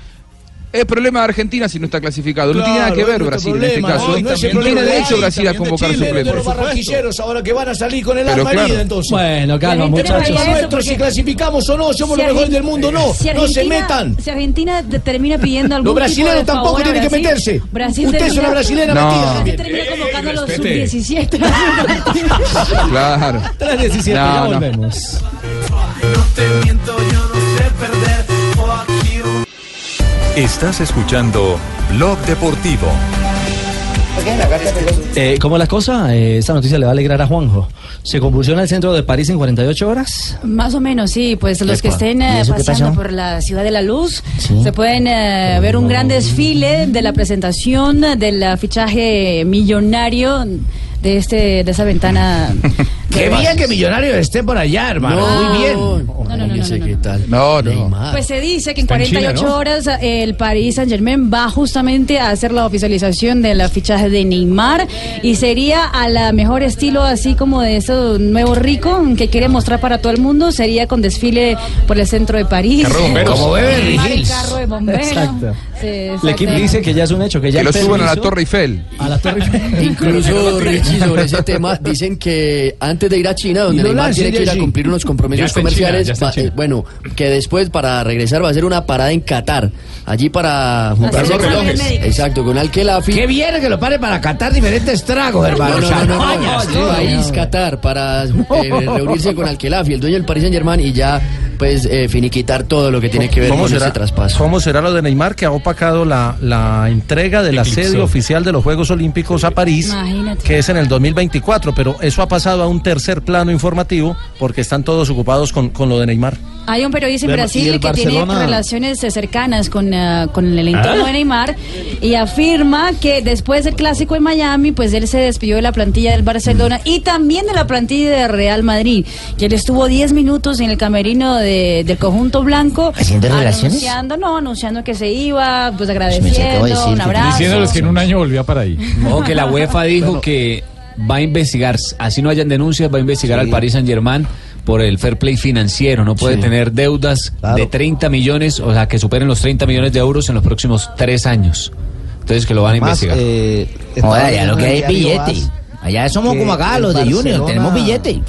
Es problema de Argentina si no está clasificado. no tiene nada que Claro, ver Brasil nuestro en este problema, caso. no, no es tiene problema de derecho Chile, Brasil a de convocar Chile, de suplentes. los barranquilleros ahora que van a salir con el Pero arma claro. herida, entonces. Bueno, calma, muchachos. Problema nuestro si clasificamos o no, somos Si los mejores del mundo, no. si no se metan. Si Argentina de- termina pidiendo algún Los brasileños de tampoco tienen que Brasil, meterse. Brasil Usted es una brasilera No. metida también. termina convocando a los respete. sub-17. Claro. 3.17, ya No, no. Estás escuchando Blog Deportivo. Eh, ¿Cómo es la cosa? Eh, esta noticia le va a alegrar a Juanjo. ¿Se convulsiona el centro de París en 48 horas? Más o menos, sí. Pues los que estén ¿Y eh, paseando por la Ciudad de la Luz Sí. se pueden eh, ver un gran desfile de la presentación del fichaje millonario de este de esa ventana. Qué bien que Millonario esté por allá, hermano. Muy bien. No, no, no, no, no, no. ¿Qué tal? No, no. Neymar. Pues se dice que en Está en 48 China, ¿no? horas eh, el Paris Saint Germain va justamente a hacer la oficialización del fichaje de Neymar y sería a la mejor estilo así como de ese nuevo rico que quiere mostrar para todo el mundo, sería con desfile por el centro de París. Carro de bomberos. Como Beverly Hills. carro de bomberos. Exacto. Sí, El equipo dice que ya es un hecho, que ya Que lo suban a la Torre Eiffel. A la Torre Eiffel. Incluso, Richie, sobre ese tema, dicen que antes de ir a China, donde Neymar tiene que ir a cumplir unos compromisos China, comerciales, va- eh, bueno, que después para regresar va a hacer una parada en Qatar, allí para los relojes. Exacto, con Al-Khelafi. Qué bien que lo pare para catar diferentes tragos, hermano. No, no, no, no, no, Champañas, no, todo. país Qatar para eh, reunirse con Al-Khelafi, el dueño del Paris Saint Germain y ya pues eh, finiquitar todo lo que tiene que ver ¿Cómo con será, ese traspaso. ¿Cómo será lo de Neymar que ha opacado la, la entrega de la Eclipsó. sede oficial de los Juegos Olímpicos a París, Imagínate. que es en el 2024? Pero eso ha pasado a un tercer plano informativo porque están todos ocupados con, con lo de Neymar. Hay un periodista en Pero, ¿y Brasil que tiene Barcelona? relaciones eh, cercanas con, eh, con el entorno ¿Ah? de Neymar y afirma que después del clásico en Miami, pues él se despidió de la plantilla del Barcelona y también de la plantilla de Real Madrid. Que él estuvo 10 minutos en el camerino de- del conjunto blanco. ¿Haciendo relaciones? Anunciando, no, anunciando que se iba, pues me agradeciendo, de decir un que- abrazo. Diciéndoles que en un año volvía para ahí. Ojo que la UEFA dijo que va a investigar, así no hayan denuncias, va a investigar al Paris Saint Germain por el fair play financiero. No puede Sí. tener deudas Claro. de 30 millones, o sea, que superen los 30 millones de euros en los próximos tres años. Entonces que lo van a investigar. eh, estaba allá lo que hay es billete. Allá somos como acá, los de Junior, tenemos billete.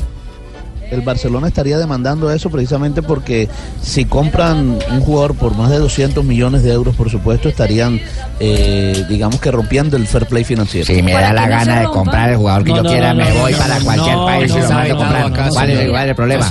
El Barcelona estaría demandando eso precisamente porque si compran un jugador por más de 200 millones de euros, por supuesto, estarían, eh, digamos que rompiendo el fair play financiero. Si me da la gana de comprar el jugador que No, yo no, quiera, no, me no, voy no, para no, cualquier no, país y no, lo mando a comprar. acá, ¿Cuál es, señor. cuál es el problema?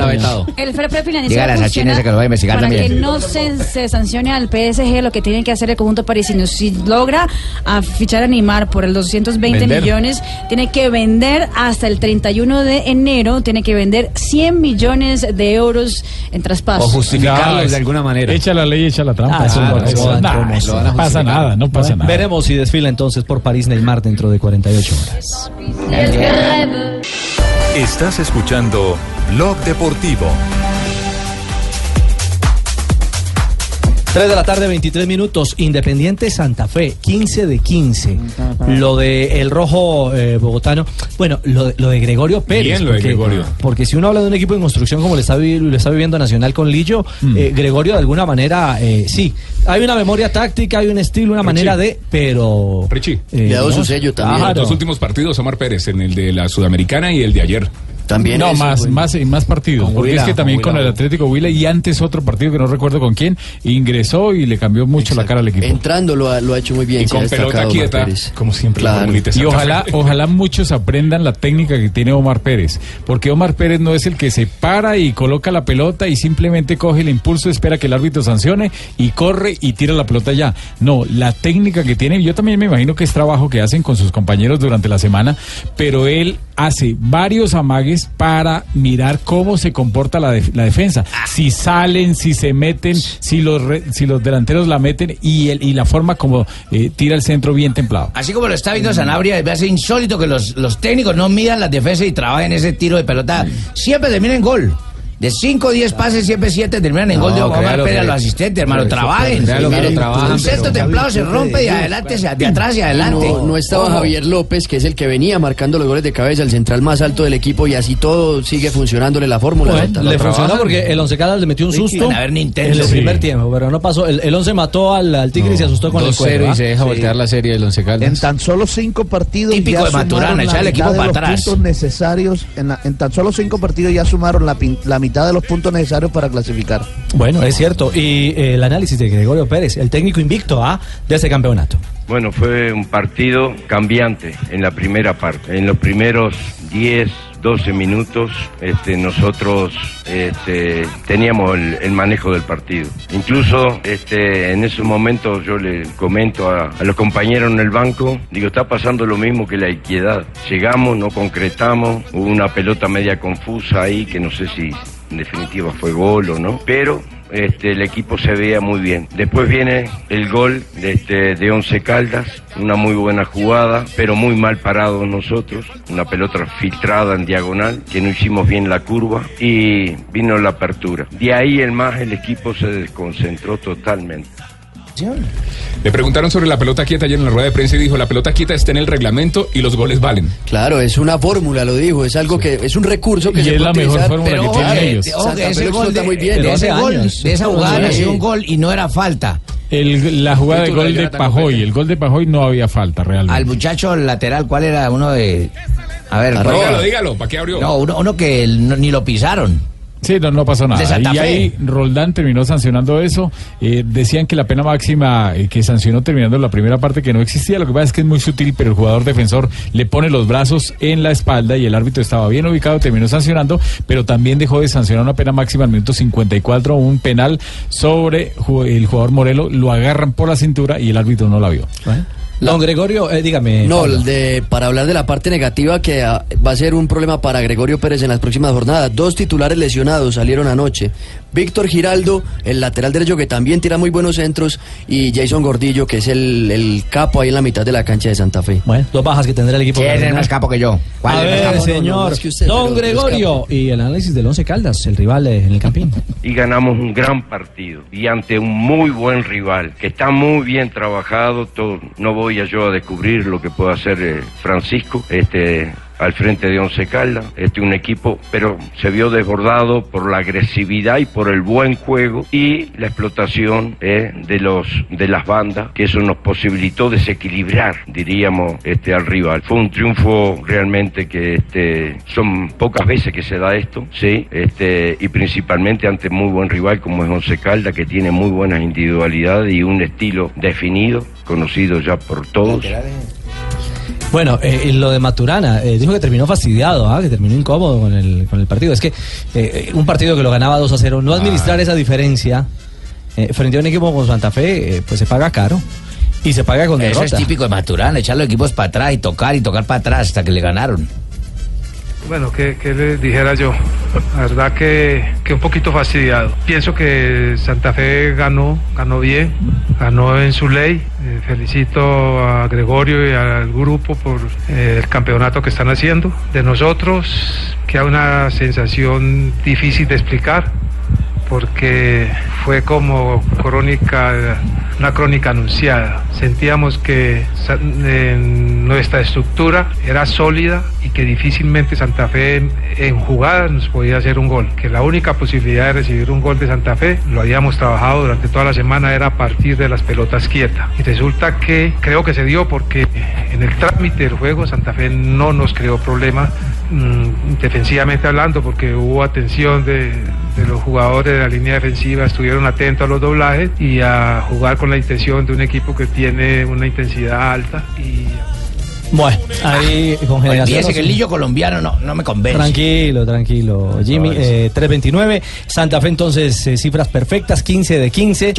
El fair play financiero Dígale a esa que lo voy a investigar para también. que no se, se sancione al PSG lo que tiene que hacer el conjunto parisino. Si logra a fichar a Neymar por el 220 Vender. millones, tiene que vender hasta el 31 de enero, tiene que vender 100 millones de euros en traspaso. O justificarlos No, de alguna manera. Echa la ley, echa la trampa. Ah, eso eso nah, no pasa nada, no pasa nada. Veremos si desfila entonces por París Neymar dentro de 48 horas. Estás escuchando Blog Deportivo. 3 de la tarde, 23 minutos. Independiente Santa Fe, 15 de 15. Lo de el rojo eh, bogotano. Bueno, lo, de- lo de Gregorio Pérez. Bien lo de porque, Gregorio. Porque si uno habla de un equipo en construcción como lo está, vi- lo está viviendo Nacional con Lillo, Mm. eh, Gregorio de alguna manera, eh, sí. Hay una memoria táctica, hay un estilo, una manera de. Pero. Richie. eh, Le ha dado su sello también. Los dos últimos partidos, Omar Pérez, en el de la Sudamericana y el de ayer. También no, es, más, bueno. más, y más partidos. Con porque Huila, es que también con el Atlético Huila y antes otro partido que no recuerdo con quién, ingresó y le cambió mucho la cara al equipo. Entrando lo ha, lo ha hecho muy bien. Y con pelota quieta, Pérez. como siempre, Claro. Y ojalá, ojalá muchos aprendan la técnica que tiene Omar Pérez, porque Omar Pérez no es el que se para y coloca la pelota y simplemente coge el impulso, espera que el árbitro sancione y corre y tira la pelota ya. No, la técnica que tiene, yo también me imagino que es trabajo que hacen con sus compañeros durante la semana, pero él hace varios amagues para mirar cómo se comporta la, def- la defensa. Si salen, si se meten, si los, re- si los delanteros la meten y, el, y la forma como eh, tira el centro bien templado. Así como lo está viendo Sanabria, me hace insólito que los, los técnicos no midan las defensas y trabajen ese tiro de pelota. Siempre termina en gol. De 5 o 10 pases, siempre 7 terminan en gol de Omar claro, Pérez a los asistentes, hermano. pero Trabajen. claro, trabajan, Un centro pero- templado se rompe y adelante, se- de atrás y adelante. No, no estaba. Javier López, que es el que venía marcando los goles de cabeza, el central más alto del equipo, y así todo sigue funcionándole la fórmula. Le funcionó porque el Once Caldas le metió un susto van a ver en el Sí. primer tiempo, pero no pasó. El, el Once mató al, al Tigre y se asustó con el 2-0 cuero. y ¿ah? se deja voltear la serie del Once Caldas. En tan solo cinco partidos Típico ya de Maturana, echar el equipo mitad de para los atrás. puntos necesarios. En, tan solo cinco partidos ya sumaron la, la mitad de los puntos necesarios para clasificar. Bueno, es cierto. Y eh, el análisis de Gregorio Pérez, el técnico invicto ¿ah? de ese campeonato. Bueno, fue un partido cambiante en la primera parte. En los primeros 10, 12 minutos este, nosotros este, teníamos el, el manejo del partido. Incluso este, en esos momentos yo le comento a, a los compañeros en el banco, digo, está pasando lo mismo que la equidad. Llegamos, no concretamos, hubo una pelota media confusa ahí que no sé si en definitiva fue gol o no, pero este, el equipo se veía muy bien. Después viene el gol de, este, de Once Caldas, una muy buena jugada, pero muy mal parado nosotros, una pelota filtrada en diagonal, que no hicimos bien la curva y vino la apertura. De ahí el más el equipo se desconcentró totalmente. Le preguntaron sobre la pelota quieta ayer en la rueda de prensa y dijo, la pelota quieta está en el reglamento y los goles valen. Claro, es una fórmula, lo dijo, es algo que es un recurso que Y se es puede la mejor fórmula pero que tienen ellos. Santa Ojo, que ese gol de, muy bien. de ese gol, de esa jugada Sí. nació un gol y no era falta. El- la jugada de gol de Pajoy, el gol de Pajoy no había falta realmente. Al muchacho lateral, ¿cuál era? Uno de. A ver, ¿cuál Dígalo, dígalo, ¿para qué abrió? No, uno, uno que el- no- ni lo pisaron. Sí, no, no pasó nada. De y ahí Roldán terminó sancionando eso. Eh, decían que la pena máxima eh, que sancionó terminando la primera parte que no existía. Lo que pasa es que es muy sutil, pero el jugador defensor le pone los brazos en la espalda y el árbitro estaba bien ubicado, terminó sancionando, pero también dejó de sancionar una pena máxima al minuto 54, un penal sobre el jugador Morelo. Lo agarran por la cintura y el árbitro no la vio. Don Gregorio, eh, dígame. No, de, para hablar de la parte negativa que ah, va a ser un problema para Gregorio Pérez en las próximas jornadas. Dos titulares lesionados salieron anoche. Víctor Giraldo, el lateral derecho que también tira muy buenos centros, y Jason Gordillo, que es el, el capo ahí en la mitad de la cancha de Santa Fe. Bueno, dos bajas que tendrá el equipo. ¿Quién es más capo que yo? ¿Cuál A ver, capo? No, no, señor. más que usted, Don Gregorio. Y el análisis del Once Caldas, el rival en el Campín. y ganamos un gran partido y ante un muy buen rival que está muy bien trabajado todo, no voy a yo a descubrir lo que puede hacer eh, Francisco este al frente de Once Caldas, este un equipo, pero se vio desbordado por la agresividad y por el buen juego y la explotación eh, de los de las bandas, que eso nos posibilitó desequilibrar, diríamos, este al rival. Fue un triunfo realmente que este son pocas veces que se da esto, sí, este y principalmente ante muy buen rival como es Once Caldas, que tiene muy buenas individualidades y un estilo definido, conocido ya por todos. Bueno, eh, lo de Maturana, eh, dijo que terminó fastidiado, ¿ah? que terminó incómodo con el, con el partido. Es que eh, un partido que lo ganaba 2 a 0, no administrar esa diferencia eh, frente a un equipo como Santa Fe, eh, pues se paga caro. Y se paga con Eso derrota. es típico de Maturana, echar los equipos para atrás y tocar y tocar para atrás hasta que le ganaron. Bueno, ¿qué, qué les dijera yo? La verdad que, que un poquito fastidiado. Pienso que Santa Fe ganó, ganó bien, ganó en su ley. Eh, felicito a Gregorio y al grupo por eh, el campeonato que están haciendo. De nosotros queda una sensación difícil de explicar porque fue como crónica, una crónica anunciada. Sentíamos que nuestra estructura era sólida y que difícilmente Santa Fe en, jugadas nos podía hacer un gol. Que la única posibilidad de recibir un gol de Santa Fe, lo habíamos trabajado durante toda la semana, era a partir de las pelotas quietas. Y resulta que creo que se dio porque en el trámite del juego Santa Fe no nos creó problemas mm, defensivamente hablando porque hubo atención de los jugadores de la línea defensiva, estuvieron atentos a los doblajes y a jugar con la intención de un equipo que tiene una intensidad alta y Bueno, ahí con generación. Fíjese que el lillo colombiano no, no me convence. Tranquilo, tranquilo, Jimmy. Eh, 329. Santa Fe, entonces, eh, cifras perfectas: 15 de 15.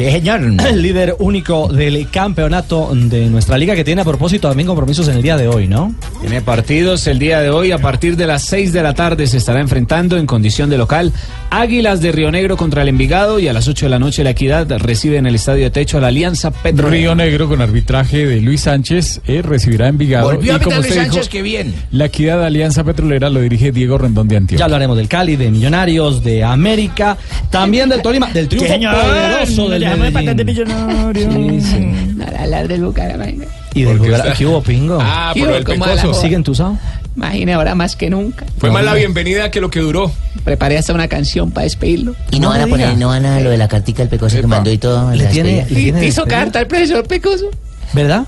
El líder único del campeonato de nuestra liga, que tiene a propósito también compromisos en el día de hoy, ¿no? Tiene partidos el día de hoy. A partir de las 6 de la tarde se estará enfrentando en condición de local Águilas de Río Negro contra el Envigado y a las 8 de la noche la Equidad recibe en el Estadio de Techo a la Alianza Petrolera. Río Negro con arbitraje de Luis Sánchez eh, recibirá a Envigado. Volvió a dijo, Sánchez, qué bien. La equidad de Alianza Petrolera lo dirige Diego Rendón de Antioquia. Ya hablaremos del Cali, de Millonarios, de América, también del Tolima, del triunfo poderoso del Medellín. Sí, sí. Para del Bucaramanga. Y del Bucaramanga. ¿Qué hubo, Pingo? Ah, ¿Qué por hubo? el ¿Cómo pecoso. ¿Siguen entusado? Imagine ahora más que nunca. Fue más la bienvenida que lo que duró. Preparé hasta una canción para despedirlo. Y no, van a poner, no van a lo de la cartica del pecoso que mandó y todo. ¿Le tiene- le tiene ¿Hizo despedida? carta el profesor Pecoso? ¿Verdad?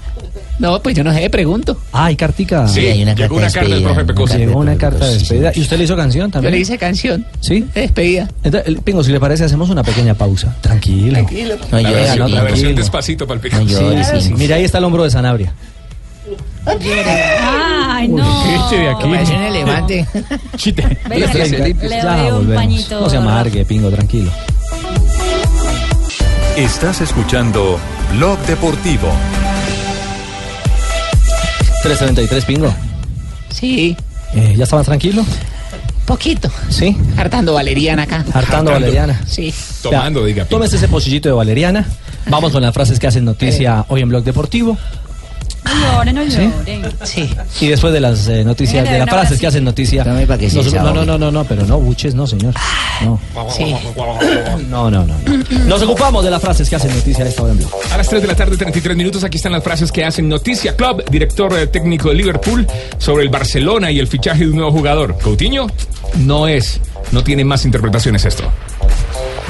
No, pues yo no sé, pregunto. Ah, hay cartica. Sí, hay una llegó una carta del profe Pecoso. Llegó una carta de despedida. ¿Y usted le hizo canción Yo también? le hice canción ¿Sí? de despedida. Entonces, Pingo, si le parece, hacemos una pequeña pausa. Tranquilo. Tranquilo. No La versión, no, la versión despacito para el No pecoso. llores, Sí, Pingo. Mira, ahí está el hombro de Sanabria. Ay, no. Este de aquí. Parece un elefante. Chite. Venga, le, es el- le Ya doy un volvemos. pañito. No se amargue, Pingo, tranquilo. Estás escuchando Blog Deportivo. 333, Pingo. Sí, Eh, ¿Ya está más tranquilo? poquito. Sí. Hartando valeriana acá. Hartando valeriana. Sí. Tomando, diga. Pingo. Tómese ese pocillito de valeriana. Vamos con las frases que hacen noticia hoy en Blog Deportivo. No lloren, no lloren. Sí. Y después de las eh, noticias, de las frases que hacen noticia. Que no, no, no, no, no, no, pero no, buches, no, señor. No. Sí. No, no, no, no. Nos ocupamos de las frases que hacen noticia a esta hora en Blog. A las 3 de la tarde, 33 minutos, aquí están las frases que hacen Noticia Club, director eh, técnico de Liverpool, sobre el Barcelona y el fichaje de un nuevo jugador. Coutinho no es, no tiene más interpretaciones esto.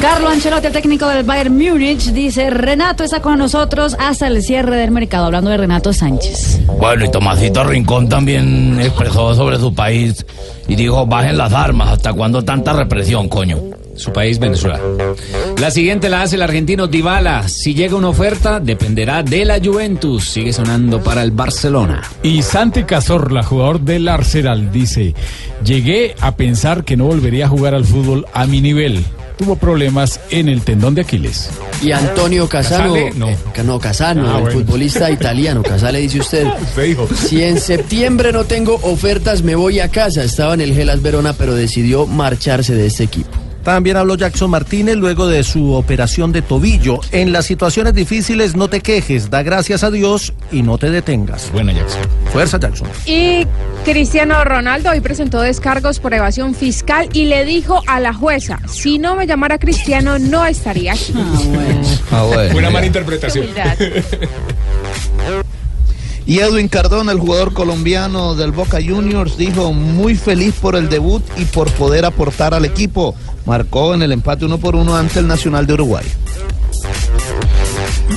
Carlo Ancelotti, el técnico del Bayern Múnich, dice, Renato está con nosotros hasta el cierre del mercado, hablando de Renato Sánchez. Bueno, y Tomasito Rincón también expresó sobre su país y dijo, bajen las armas, ¿hasta cuándo tanta represión, coño? Su país, Venezuela. La siguiente la hace el argentino Dybala. Si llega una oferta, dependerá de la Juventus. Sigue sonando para el Barcelona. Y Santi Cazorla, jugador del Arsenal, dice, llegué a pensar que no volvería a jugar al fútbol a mi nivel. Tuvo problemas en el tendón de Aquiles. Y Antonio Casano, Casale, no. eh, ca- no, Casano, Ah, el bueno. futbolista italiano, Casale dice usted. Si en septiembre no tengo ofertas, me voy a casa. Estaba en el Gelas Verona, pero decidió marcharse de este equipo. También habló Jackson Martínez luego de su operación de tobillo. En las situaciones difíciles no te quejes, da gracias a Dios y no te detengas. Buena, Jackson. Fuerza, Jackson. Y Cristiano Ronaldo hoy presentó descargos por evasión fiscal y le dijo a la jueza, si no me llamara Cristiano no estaría aquí. Ah, bueno. Una mala interpretación. Y Edwin Cardona, el jugador colombiano del Boca Juniors, dijo muy feliz por el debut y por poder aportar al equipo. Marcó en el empate uno por uno ante el Nacional de Uruguay.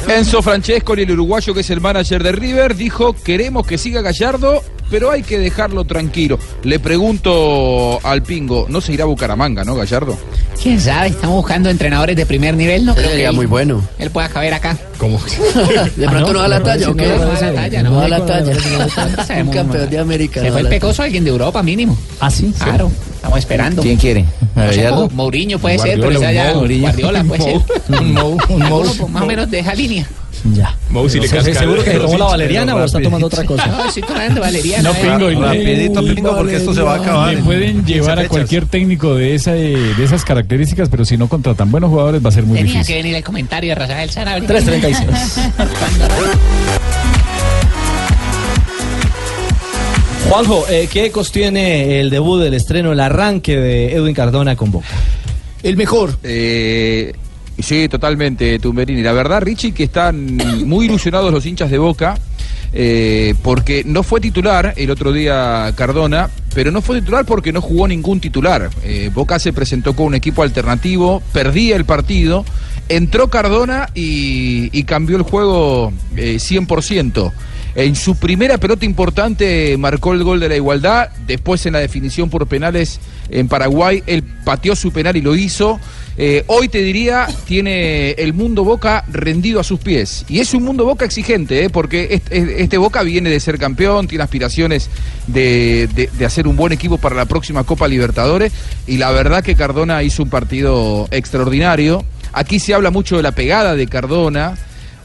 Enzo Francesco, el uruguayo que es el manager de River, dijo, queremos que siga Gallardo, pero hay que dejarlo tranquilo. Le pregunto al Pingo, ¿no se irá a Bucaramanga, no, Gallardo? ¿Quién sabe? Estamos buscando entrenadores de primer nivel. No creo que Sería él, muy bueno. él pueda caber acá. ¿Cómo? ¿De pronto no da la talla o qué? No da la talla, no. No da la talla. Un campeón de América. Se no fue el pecoso alguien de Europa mínimo. ¿Ah, sí? Claro, estamos esperando. ¿Quién quiere? ¿A No sé, Mourinho puede ser, pero un ya. Guardiola puede ser. Un Mou, un Mou. Uno, más o menos de esa línea. Ya. Mou, si le casca ¿Seguro que tomó la valeriana o está tomando otra cosa? No, estoy tomando valeriana. No, eh. Pingo, Rapidito, Pingo, porque esto se va a acabar. Le en pueden llevar 15 a cualquier técnico de, esa, de esas características, pero si no contratan buenos jugadores va a ser muy Tenía que difícil. venir el comentario de Rafael Sanabria. 336. Juanjo, eh, ¿qué ecos tiene el debut, el estreno, el arranque de Edwin Cardona con Boca? El mejor. Eh, sí, totalmente, Tumberini. La verdad, Richie, que están muy ilusionados los hinchas de Boca, eh, porque no fue titular el otro día Cardona, pero no fue titular porque no jugó ningún titular. Eh, Boca se presentó con un equipo alternativo, perdía el partido, entró Cardona y, cambió el juego eh, 100%. En su primera pelota importante marcó el gol de la igualdad. Después en la definición por penales en Paraguay, él pateó su penal y lo hizo. Eh, hoy te diría, tiene el mundo Boca rendido a sus pies. Y es un mundo Boca exigente, ¿eh? porque este, Boca viene de ser campeón, tiene aspiraciones de, de- de hacer un buen equipo para la próxima Copa Libertadores. Y la verdad que Cardona hizo un partido extraordinario. Aquí se habla mucho de la pegada de Cardona.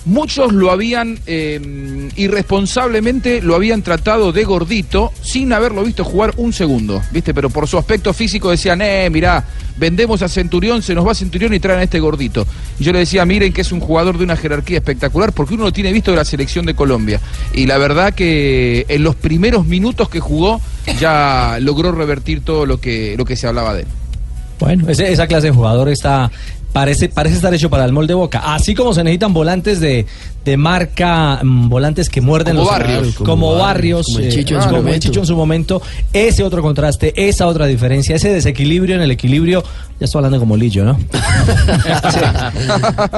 Muchos lo habían eh, irresponsablemente lo habían tratado de gordito sin haberlo visto jugar un segundo, ¿viste? Pero por su aspecto físico decían, eh, mirá, vendemos a Centurión, se nos va Centurión y traen a este gordito. Y yo le decía, miren que es un jugador de una jerarquía espectacular porque uno lo tiene visto de la selección de Colombia. Y la verdad que en los primeros minutos que jugó ya logró revertir todo lo que, lo que se hablaba de él. Bueno, esa clase de jugador está parece parece estar hecho para el molde Boca. Así como se necesitan volantes de, de marca, mm, volantes que muerden Como los Barrios. como, Como barrios, Barrios, como el eh, Chicho en su el. Chicho en su momento. Ese otro contraste, esa otra diferencia, ese desequilibrio en el equilibrio. Ya estoy hablando como Lillo, ¿no?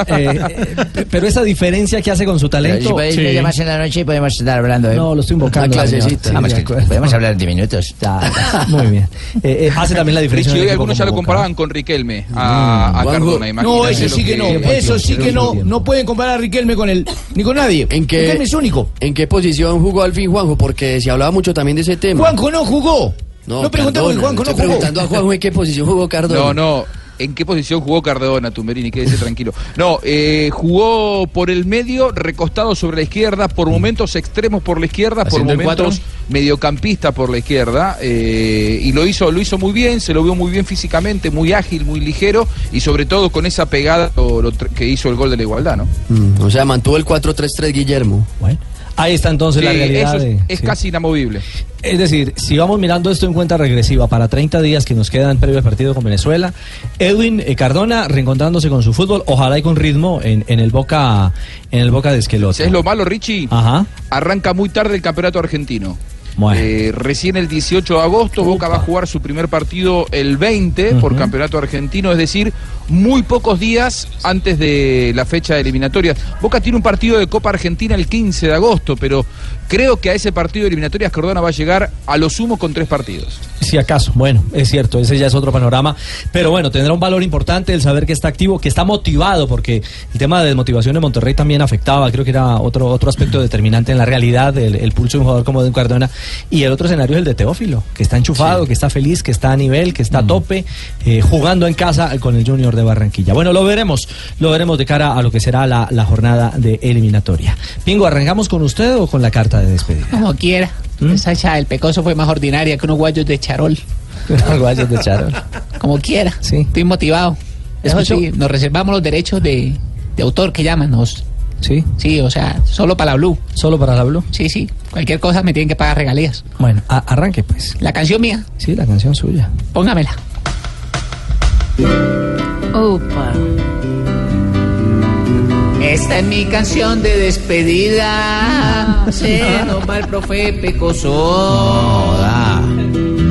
Eh, eh, pero esa diferencia que hace con su talento. Si podéis me llamas en la noche y podemos estar hablando. ¿eh? No, lo estoy invocando, señor. Sí, que podemos hablar en 10 minutos. Muy bien. Eh, eh, hace también la diferencia. Algunos ya lo comparaban con Riquelme a, a Juanjo, Cardona, No, imagínate ese sí que no. Eso sí que no. No pueden comparar a Riquelme con él, ni con nadie. ¿En qué, es único. ¿En qué posición jugó al fin Juanjo? Porque se hablaba mucho también de ese tema. Juanjo no jugó. No, No preguntamos Juanjo no jugó. preguntando a Juanjo en qué posición jugó Cardona. No, no. ¿En qué posición jugó Cardona, Tumberini? Quédese tranquilo. No, eh, jugó por el medio, recostado sobre la izquierda, por momentos extremos por la izquierda, por ¿Haciendo el momentos mediocampista por la izquierda. eh, y lo hizo, lo hizo muy bien, se lo vio muy bien físicamente, muy ágil, muy ligero y sobre todo con esa pegada lo- lo tr- que hizo el gol de la igualdad, ¿no? Mm, o sea, mantuvo el 4-3-3 Guillermo. Bueno, ahí está entonces la realidad. eso es, de- es sí. casi inamovible. Es decir, si vamos mirando esto en cuenta regresiva para 30 días que nos quedan previo al partido con Venezuela, Edwin eh, Cardona reencontrándose con su fútbol, ojalá y con ritmo en, en el Boca en el Boca de Esquelote. ¿Es lo malo, Richie? Ajá. Arranca muy tarde el campeonato argentino. Bueno. Eh, recién el 18 de agosto, Boca va a jugar su primer partido el 20 por campeonato argentino, es decir, muy pocos días antes de la fecha eliminatoria. Boca tiene un partido de Copa Argentina el 15 de agosto, pero creo que a ese partido de eliminatorias Cardona va a llegar a lo sumo con tres partidos. Si acaso, bueno, es cierto, ese ya es otro panorama, pero bueno, tendrá un valor importante el saber que está activo, que está motivado, porque el tema de desmotivación de Monterrey también afectaba, creo que era otro otro aspecto determinante en la realidad, el, el pulso de un jugador como Edwin Cardona, y el otro escenario es el de Teófilo, que está enchufado, que está feliz, que está a nivel, que está a tope, eh, jugando en casa con el Junior de Barranquilla. Bueno, lo veremos, lo veremos de cara a lo que será la, la jornada de eliminatoria. Pingo, ¿arrancamos con usted o con la carta de despedida? Como quiera. Esa echada del pecoso fue más ordinaria que unos guayos de charol. Guayos de charol. Como quiera. Sí. Estoy motivado. Eso sí, nos reservamos los derechos de, de autor que llaman. Nos, sí. Sí, o sea, solo para la Blue. ¿Solo para la Blue? Sí, sí. Cualquier cosa me tienen que pagar regalías. Bueno, a- arranque pues. La canción mía, Sí, la canción suya. póngamela. Opa. Esta es mi canción de despedida. Se nos va el profe Pecoso.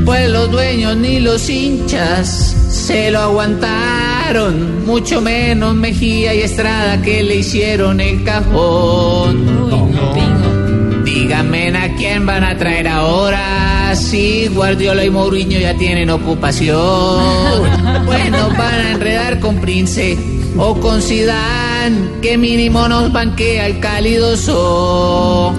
Pues los dueños ni los hinchas se lo Mucho menos Mejía y Estrada que le hicieron el cajón. Díganme a quién van a traer ahora. Si Guardiola y Mourinho ya tienen ocupación. Bueno, van a enredar con Prince o con Zidane, que mínimo nos banquea el cálidoso.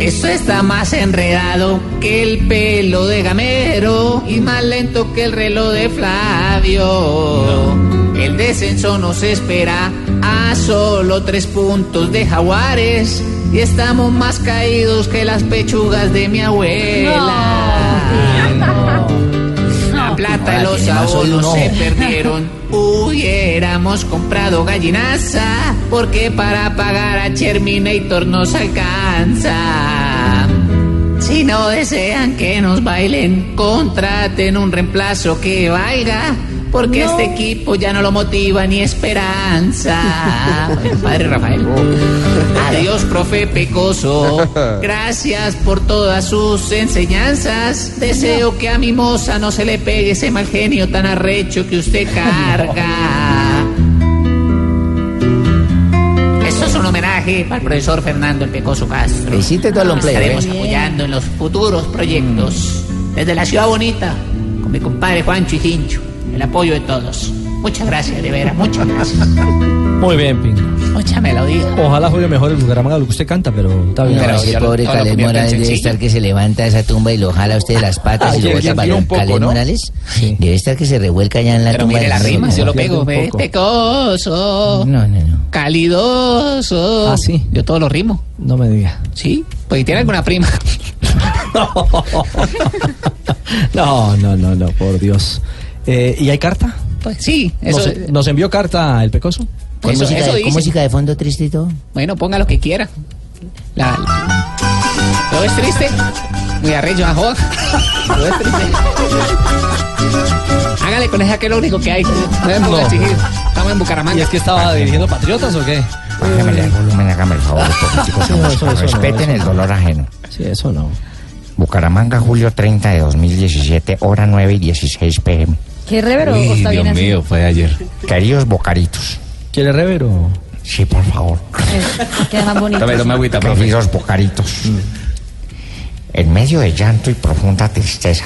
Esto está más enredado que el pelo de Gamero y más lento que el reloj de Flavio. El descenso nos espera a solo tres puntos de Jaguares y estamos más caídos que las pechugas de mi abuela. La plata y los uno. se perdieron. Hubiéramos comprado gallinaza porque para pagar a Terminator nos alcanza. Si no desean que nos bailen, contraten un reemplazo que valga. Porque este equipo ya no lo motiva ni esperanza. Padre Rafael. Adiós, profe Pecoso. Gracias por todas sus enseñanzas. Deseo que a mi moza no se le pegue ese mal genio tan arrecho que usted carga. Esto es un homenaje al profesor Fernando El Pecoso Castro. Hiciste todo el empleo, Estaremos ¿eh? apoyando en los futuros proyectos. Desde la ciudad bonita, con mi compadre Juancho y Cincho. El apoyo de todos. Muchas gracias, de veras, muchas gracias. Muy bien, Pingo. Mucha melodía. Ojalá juegue mejor el Bucaramanga lo que usted canta, pero está bien. Pero ese pobre Caled Morales debe estar que se levanta de esa tumba y lo jala a usted de las patas y lo bota para un poco, ¿no? Morales. Debe estar que se revuelca ya en la Pero tumba. mire la rima, yo lo pego. ve. Pecoso. No, no, no. Calidoso. Ah, sí. Yo todo lo rimo. No me diga. Sí. Pues tiene alguna prima. No, no, no, no, por Dios. Eh, ¿Y hay carta? Pues sí. ¿Nos, Eso, nos envió carta el Pecoso? Con Eso- música, eso de, con música de fondo triste y todo. Bueno, ponga lo que quiera. La, la- ¿Todo es triste? Muy arrecho, ajo. Todo es triste. Hágale con esa que es lo único que hay. No a No. exigir. Estamos en Bucaramanga. ¿Y es que estaba dirigiendo Patriotas o qué? Bájamele el volumen, hágame el favor. no, eso- eso Respeten el dolor ajeno. Sí, eso no. Bucaramanga, julio 30 de 2017, hora 9 y 16 pm. ¿Qué revero? ¿O está bien así? fue ayer. Queridos bocaritos. ¿Quiere revero? Sí, por favor. Eh, Queda más bonito. agüita, Queridos bocaritos. En medio de llanto y profunda tristeza,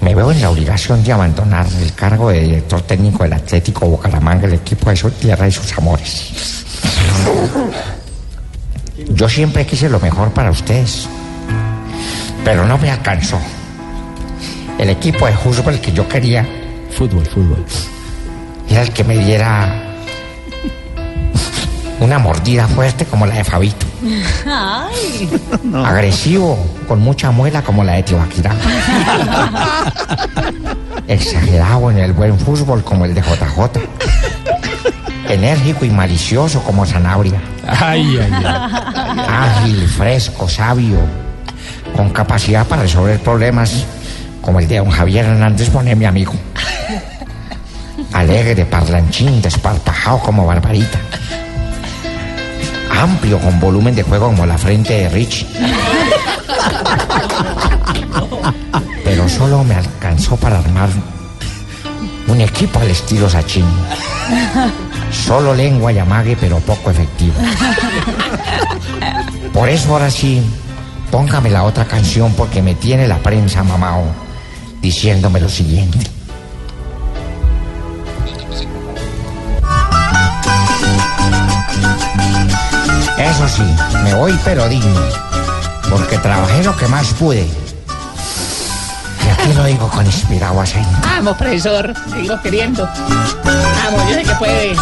me veo en la obligación de abandonar el cargo de director técnico del Atlético Bucaramanga, el equipo de su tierra y sus amores. Yo siempre quise lo mejor para ustedes, pero no me alcanzó. El equipo de fútbol que yo quería Fútbol, fútbol. era el que me diera una mordida fuerte como la de Fabito. Ay. Agresivo, con mucha muela como la de Tibaquirá. Exagerado en el buen fútbol como el de JJ. Enérgico y malicioso como Sanabria. Ay, ay, ay. Ágil, fresco, sabio. Con capacidad para resolver problemas como el de don Javier Hernández Bonet, mi amigo. Alegre, parlanchín, desparpajado como Barbarita. Amplio, con volumen de juego como la frente de Rich. Pero solo me alcanzó para armar un equipo al estilo Sachin. Solo lengua y amague, pero poco efectivo. Por eso ahora sí, póngame la otra canción porque me tiene la prensa mamao diciéndome lo siguiente. Eso sí, me voy pero digno, porque trabajé lo que más pude. Y aquí lo digo con inspirado acento. Vamos, profesor. Seguimos queriendo. Vamos, yo sé que puede.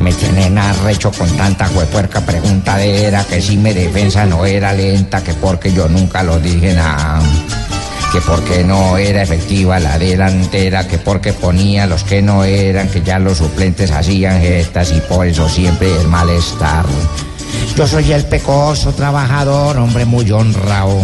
Me tienen arrecho con tanta huepuerca preguntadera que si mi defensa no era lenta, que porque yo nunca lo dije nada. Que porque no era efectiva la delantera, que porque ponía los que no eran, que ya los suplentes hacían gestas y por eso siempre el malestar. Yo soy el pecoso trabajador, hombre muy honrado.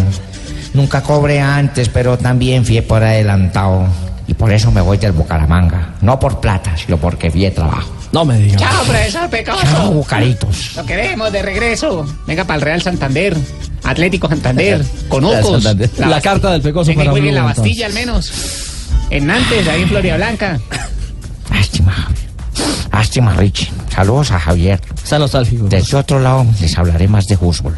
Nunca cobré antes, pero también fui por adelantado. Y por eso me voy del Bucaramanga. No por plata, sino porque fui de trabajo. No me diga. Chao, profesor Pecoso. Chao, Bucaritos. Lo queremos de regreso. Venga para el Real Santander. Atlético Santander. Conucos. Santander. La carta del Pecoso para en la Bastilla al menos. En Nantes, ahí en Floria Blanca. Lástima. Lástima, Richie. Saludos a Javier. Está nostálgico. Desde otro lado les hablaré más de fútbol.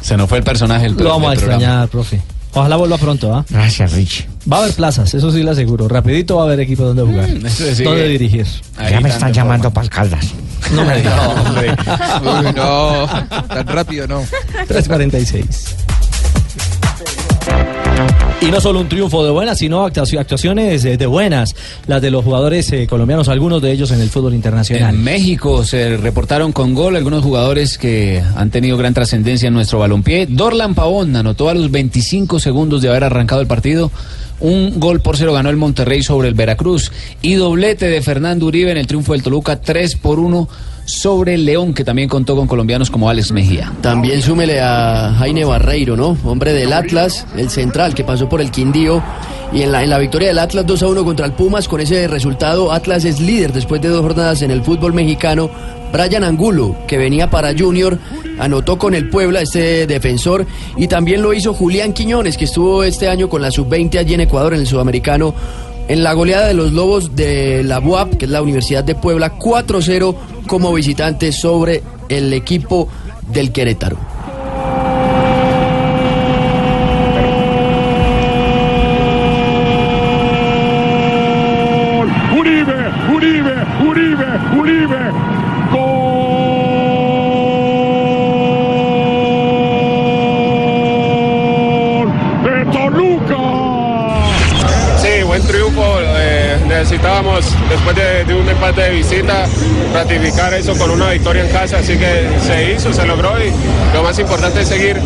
Se nos fue el personaje del Lo vamos a programa. extrañar, profe. Ojalá vuelva pronto, ¿ah? Gracias, Richie. Va a haber plazas, eso sí le aseguro. Rapidito va a haber equipo donde jugar. eso sí donde dirigir. ya me están llamando para Caldas. No me diga. Uy, no, tan rápido no. 346. Y no solo un triunfo de buenas, sino actuaci- actuaciones eh, de buenas, las de los jugadores eh, colombianos, algunos de ellos en el fútbol internacional. En México se reportaron con gol algunos jugadores que han tenido gran trascendencia en nuestro balompié. Dorlan Pavón anotó a los 25 segundos de haber arrancado el partido. Un gol por cero ganó el Monterrey sobre el Veracruz. Y doblete de Fernando Uribe en el triunfo del Toluca, 3 por 1 sobre el León, que también contó con colombianos como Alex Mejía. También súmele a Jaime Barreiro, ¿no? Hombre del Atlas, el central que pasó por el Quindío. Y en la, en la victoria del Atlas 2 a 1 contra el Pumas, con ese resultado, Atlas es líder después de dos jornadas en el fútbol mexicano. Brian Angulo, que venía para Junior, anotó con el Puebla, este defensor. Y también lo hizo Julián Quiñones, que estuvo este año con la sub-20 allí en Ecuador, en el sudamericano. En la goleada de los Lobos de la UAP, que es la Universidad de Puebla, 4-0 como visitante sobre el equipo del Querétaro. Uribe, Uribe, Uribe, Uribe. Gol de Sí, buen triunfo. Eh, necesitábamos después de un empate de visita ratificar eso con una victoria en casa, así que se hizo, se logró y lo más importante es seguir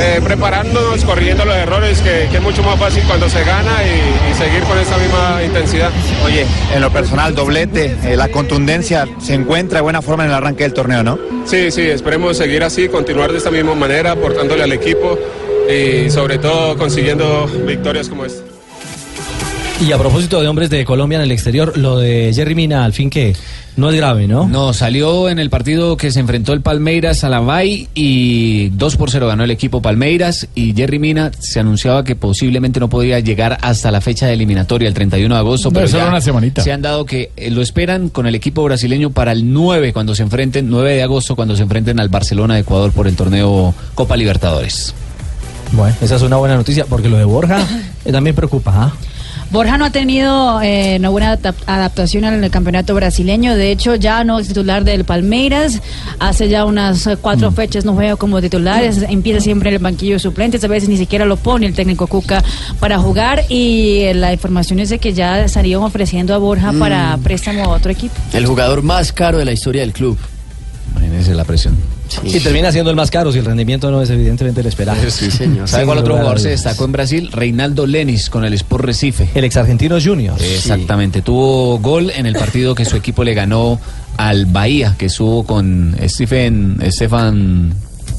eh, preparándonos, corrigiendo los errores, que, que es mucho más fácil cuando se gana y, y seguir con esa misma intensidad. Oye, en lo personal, doblete, eh, la contundencia se encuentra de buena forma en el arranque del torneo, ¿no? Sí, sí, esperemos seguir así, continuar de esta misma manera, aportándole al equipo y sobre todo consiguiendo victorias como esta. Y a propósito de hombres de Colombia en el exterior, lo de Jerry Mina, al fin que no es grave, ¿no? No, salió en el partido que se enfrentó el Palmeiras a la Bay y 2 por 0 ganó el equipo Palmeiras y Jerry Mina se anunciaba que posiblemente no podía llegar hasta la fecha de eliminatoria el 31 de agosto, No, pero solo una semanita. se han dado que eh, lo esperan con el equipo brasileño para el 9 cuando se enfrenten 9 de agosto cuando se enfrenten al Barcelona de Ecuador por el torneo Copa Libertadores. Bueno, esa es una buena noticia, porque lo de Borja eh, también preocupa, ¿ah? Borja no ha tenido eh, una buena adap- adaptación al campeonato brasileño. De hecho, ya no es titular del Palmeiras. Hace ya unas eh, Mm. cuatro fechas no juega como titular. Es- empieza siempre en el banquillo de suplentes. A veces ni siquiera lo pone el técnico Cuca para jugar. Y eh, la información es de que ya estarían ofreciendo a Borja para Mm. préstamo a otro equipo. El jugador más caro de la historia del club. Imagínense la presión. Y termina siendo el más caro si el rendimiento no es evidentemente el esperado. ¿Sabe cuál Sin otro jugador se destacó en Brasil? Reinaldo Lenis con el Sport Recife. El ex argentino Junior. Exactamente, tuvo gol en el partido que su equipo le ganó al Bahía, que estuvo con Stephen, Stefan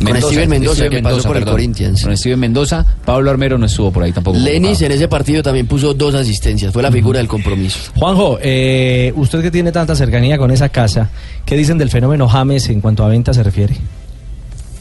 Con Steven Mendoza, que pasó por el. Corinthians. Con Steven Mendoza, Pablo Armero no estuvo por ahí tampoco. Lenis en ese partido también puso dos asistencias, fue la figura del compromiso. Juanjo, eh, usted que tiene tanta cercanía con esa casa, ¿qué dicen del fenómeno James en cuanto a venta se refiere?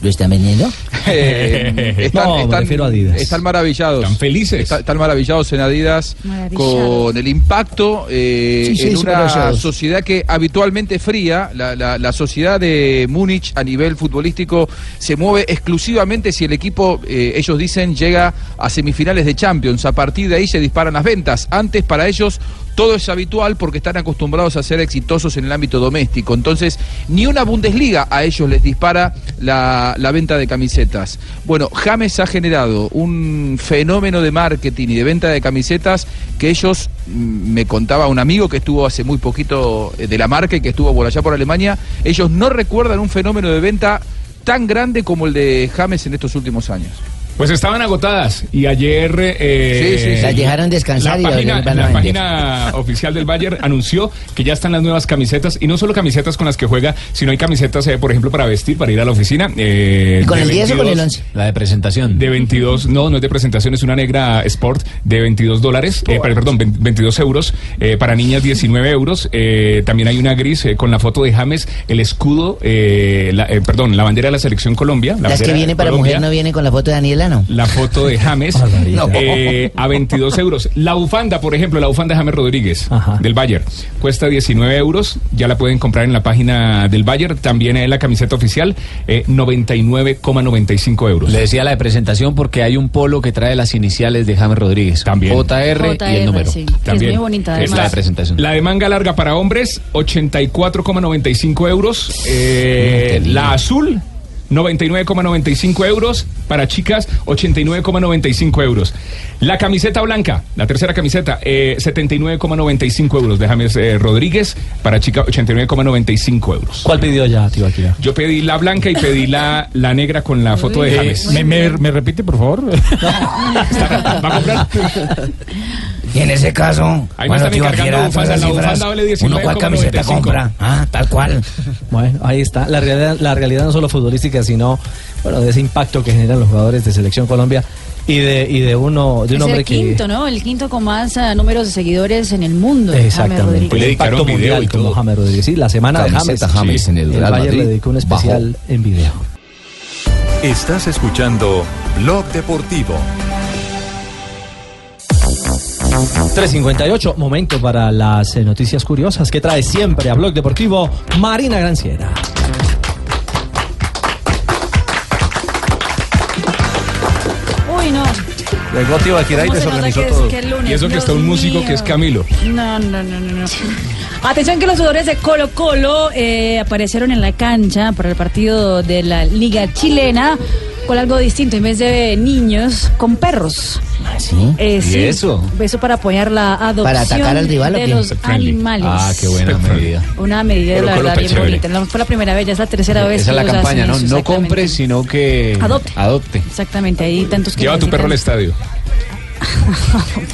¿Lo están vendiendo? Eh, están, No, me están- refiero a Adidas. están maravillados. Están felices. están maravillados en Adidas Maravillados. con el impacto eh, Sí, sí, en una sociedad que habitualmente fría. La, la- la sociedad de Múnich a nivel futbolístico se mueve exclusivamente si el equipo, eh, ellos dicen, llega a semifinales de Champions. A partir de ahí se disparan las ventas. Antes para ellos todo es habitual porque están acostumbrados a ser exitosos en el ámbito doméstico. Entonces, ni una Bundesliga a ellos les dispara la, venta de camisetas. Bueno, James ha generado un fenómeno de marketing y de venta de camisetas que ellos, mm, me contaba un amigo que estuvo hace muy poquito eh, de la marca y que estuvo por allá por Alemania, ellos no recuerdan un fenómeno de venta tan grande como el de James en estos últimos años. Pues estaban agotadas y ayer eh, Sí, sí, sí. Las dejaron descansar la y página, van a la página oficial del Bayern anunció que ya están las nuevas camisetas y no solo camisetas con las que juega, sino hay camisetas, eh, por ejemplo, para vestir, para ir a la oficina. eh, ¿Y con el 10 o con el 11? La de presentación. De 22, no, no es de presentación, es una negra Sport de 22 dólares, eh, per- perdón, 20 22 euros, eh, para niñas 19 euros. eh, también hay una gris eh, con la foto de James, el escudo, eh, la- eh, perdón, la bandera de la selección Colombia. la Las que bandera vienen para Colombia. mujer no vienen con la foto de Daniela, La foto de James eh, a 22 euros. La bufanda, por ejemplo, la bufanda de James Rodríguez del Bayern cuesta 19 euros. Ya la pueden comprar en la página del Bayern. También es la camiseta oficial, eh, 99,95 euros. Le decía la de presentación porque hay un polo que trae las iniciales de James Rodríguez. También. JR, y el número. sí, que es muy bonita Es la de presentación. La de manga larga para hombres, 84,95 euros. Eh, la azul. 99,95 euros. Para chicas, 89,95 euros. La camiseta blanca, la tercera camiseta, eh, 79,95 euros de James eh, Rodríguez. Para chicas, 89,95 euros. ¿Cuál pidió ya, tío Akira? Yo pedí la blanca y pedí la, la negra con la foto de Eh, James. me, me- me repite, por favor? ¿Va a comprar? Y en ese caso, Ahí bueno, tío, Akira, bufanda, todas la las bufanda cifras, vale 19,95. ¿Uno cuál camiseta compra? Ah, tal cual. Bueno, ahí está. La realidad, la realidad no solo futbolística, sino bueno, de ese impacto que generan los jugadores de Selección Colombia y de, y de uno, de un es hombre el que. quinto, ¿no? El quinto con más ah, números de seguidores en el mundo. James Exactamente. Rodríguez. El impacto mundial como James Rodríguez. Sí, la semana de James. Camiseta James en el Real Bayern Madrid, le dedicó un especial en video. Estás escuchando Blog Deportivo. 358, momento para las eh, noticias curiosas que trae siempre a Blog Deportivo Marina Granciera. Uy, no. Llegó tío Akira y ¿Cómo se nota desorganizó que es- todo. que es lunes? Y eso que Dios está un músico que es mío. Camilo. No, no, no, no, no. Atención que los jugadores de Colo Colo eh, aparecieron en la cancha para el partido de la Liga Chilena con algo distinto, en vez de niños, con perros. ¿Sí? Eh, ¿Y sí, eso? Eso para apoyar la adopción ¿Para atacar al rival de los friendly. animales. Ah, qué buena medida. Una medida, la Protocolo verdad, bien chévere. bonita. No fue la primera vez, ya es la tercera vez Esa es la campaña, ¿no? eso, No compre, sino que Adopte. adopte. Exactamente, hay tantos que Lleva a tu perro al estadio.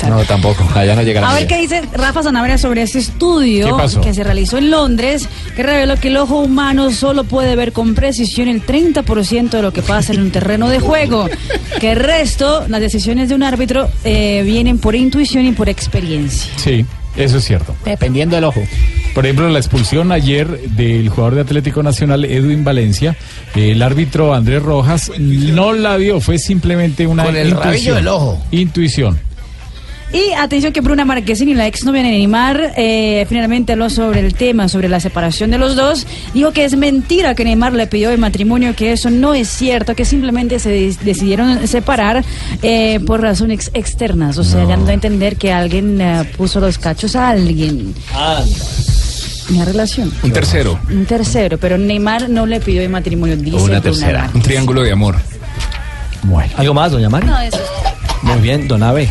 No, tampoco. Allá no llega la A ver qué dice Rafa Sanabria sobre este estudio que se realizó en Londres, que reveló que el ojo humano solo puede ver con precisión el 30% de lo que pasa en un terreno de juego, que el resto, las decisiones de un árbitro, eh, vienen por intuición y por experiencia. Sí, eso es cierto. Dependiendo del ojo. Por ejemplo, la expulsión ayer del jugador de Atlético Nacional, Edwin Valencia, el árbitro Andrés Rojas no la vio, fue simplemente una Con el intuición. rabillo del ojo. Intuición. Y atención que Bruna Marquezini, la exnovia de Neymar, eh, finalmente habló sobre el tema, sobre la separación de los dos. Dijo que es mentira que Neymar le pidió el matrimonio, que eso no es cierto, que simplemente se decidieron separar eh, por razones externas. O sea, dando a entender que alguien eh, puso los cachos a alguien. Una relación. Un tercero. Un tercero, pero Neymar no le pidió el matrimonio, dice Una tercera. Un triángulo de amor. Bueno. ¿Algo más, doña Mari? No, eso Muy bien, don Abe.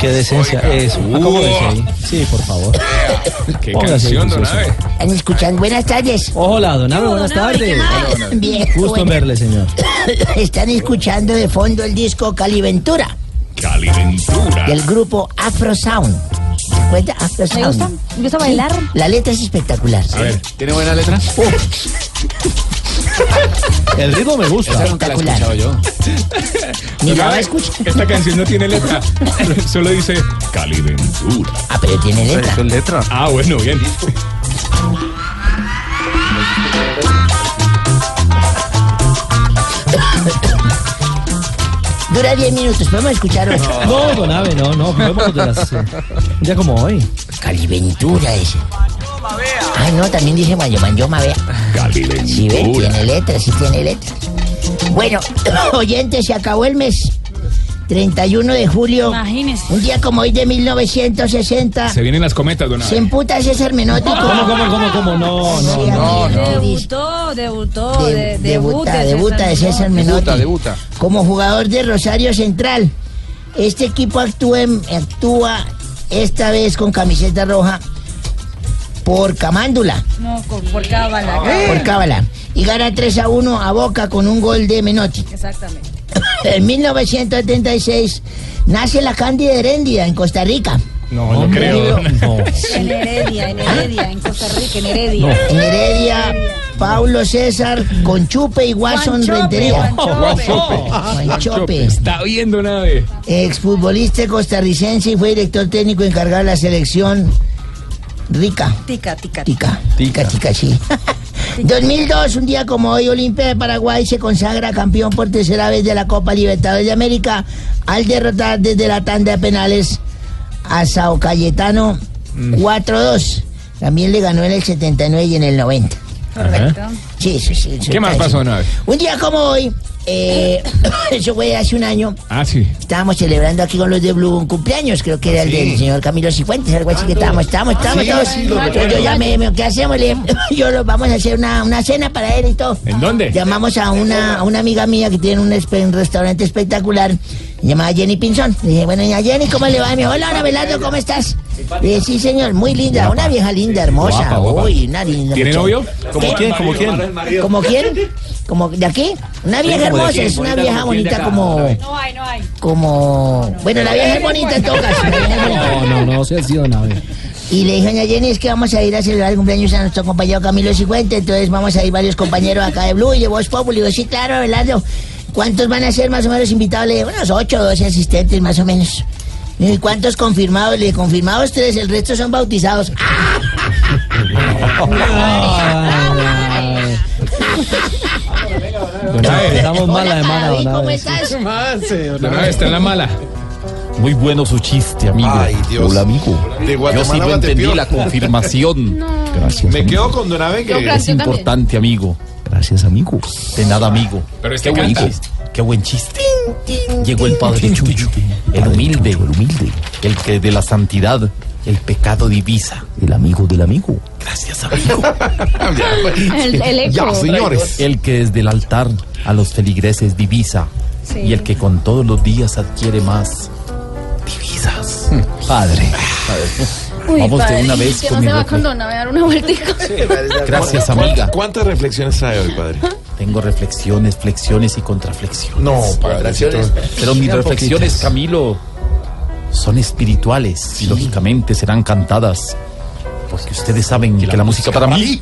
Qué decencia. Eso. Ahí. Sí, por favor. Qué canción, don. Buenas tardes. Hola, don Abe, buenas tardes. Bien, Gusto en verle, señor. Están escuchando de fondo el disco Caliventura Caliventura. del grupo Afro Sound. ¿Se acuerda? Afro ¿Le Sound. gusta? ¿Le gusta bailar? La letra es espectacular. A ver, ¿tiene buena letra? El ritmo me gusta. Esa nunca la he escuchado yo. Ni la. Esta canción no tiene letra. Solo dice Caliventura. Ah, pero tiene letra. letra. Ah, bueno, bien. Dura 10 minutos. Podemos escuchar otro. No, don Abe, no, no. De las, día como hoy. Caliventura ese. Ah, no, también dice Mayo Mayoma, vea. Sí, ve, tiene letra, sí tiene letra. Bueno, oyentes, se acabó el mes. 31 de julio. Imagínese. Un día como hoy de 1960. Se vienen las cometas, don Se emputa César Menotti. ¿Cómo, cómo, cómo, cómo? No, no, Sí, no. dice- Debutó, debutó, de- de, debuta, debuta, debuta de César Menotti. Debuta, debuta. Como jugador de Rosario Central. Este equipo actúa, actúa esta vez con camiseta roja por Camándula, No, con- por cábala. por Cábala. Y gana 3 a 1 a Boca con un gol de Menotti. Exactamente. En 1976 nace la Cándida Herendia en Costa Rica. No, no creo. No. En Heredia, en Heredia, en Costa Rica, en Heredia. En Heredia, Paulo César, Conchupe y Watson Juanchope, Rentería. Juanchope. Está viendo una vez. Exfutbolista costarricense y fue director técnico encargado de la selección Rica. Tica, tica. Tica. Tica, tica, sí. 2002, un día como hoy, Olimpia de Paraguay se consagra campeón por tercera vez de la Copa Libertadores de América al derrotar desde la tanda de penales a Sao Cayetano 4-2. También le ganó en el 79 y en el 90. Correcto. Sí, sí, sí. ¿Qué más pasó, don Abe? Un día como hoy, eh, eso fue hace un año, Ah, sí. estábamos celebrando aquí con los de Blue un cumpleaños, creo que era el del señor Camilo Cifuentes, algo así que estábamos, estábamos, estábamos Sí, todos. sí, lo Entonces recuerdo. yo llamé, me- ¿qué hacemos? Le- yo lo vamos a hacer una, una cena para él y todo. ¿En dónde? Llamamos a una, a una amiga mía que tiene un, espe- un restaurante espectacular, llamada Jenny Pinzón. Le dije, bueno, doña Jenny, ¿cómo le va? Y me dijo, hola, hola, Belardo, ¿cómo estás? Dije, sí, señor, muy linda, una vieja linda, hermosa. Guapa, guapa. Uy, una linda. ¿Tiene muchacha. novio? ¿Cómo ¿Qué? quién? ¿Cómo quién? ¿Como quién? ¿Como de aquí? Una vieja hermosa, es una vieja bonita como... No hay, no hay. como... Bueno, la vieja es bonita en todo caso. No, no, no, sea así, don Abe. Y le dije a Jenny, es que vamos a ir a celebrar el cumpleaños a nuestro compañero Camilo Cifuentes, entonces vamos a ir varios compañeros acá de Blue y de Voz Populi. Digo, sí, claro, Abelardo. ¿Cuántos van a ser más o menos invitados? Le dije, unos ocho o doce asistentes más o menos. Dije, ¿cuántos confirmados? Le confirmados tres, el resto son bautizados. Estamos mal la semana, Javi, don ¿Cómo estás? Está en la mala. Muy bueno su chiste, amigo. Ay, Dios. Hola, amigo. De Yo Guatemala sí lo a entendí Guatepeor. la confirmación. Gracias. Me amigo. quedo con Don Abe que Es importante, amigo. Gracias, amigo. De nada, amigo. Pero este Qué buen chiste. Qué buen chiste. Llegó el padre Chucho, el humilde, el humilde, el que de la santidad El pecado divisa. El amigo del amigo. Gracias, amigo. El- el eco. Ya, señores. El que desde el altar a los feligreses divisa. Sí. Y el que con todos los días adquiere más divisas. Padre. Uy, Vamos de padre, una vez que con no mi se va con Dona, voy a dar una vueltica. Gracias, ¿Cuántas- amiga. ¿Cuántas reflexiones trae hoy, padre? Tengo reflexiones, flexiones y contraflexiones. No, padrecito. Pero mis reflexiones, poquitas. Camilo, son espirituales y lógicamente serán cantadas. Porque ustedes saben que la, música para mí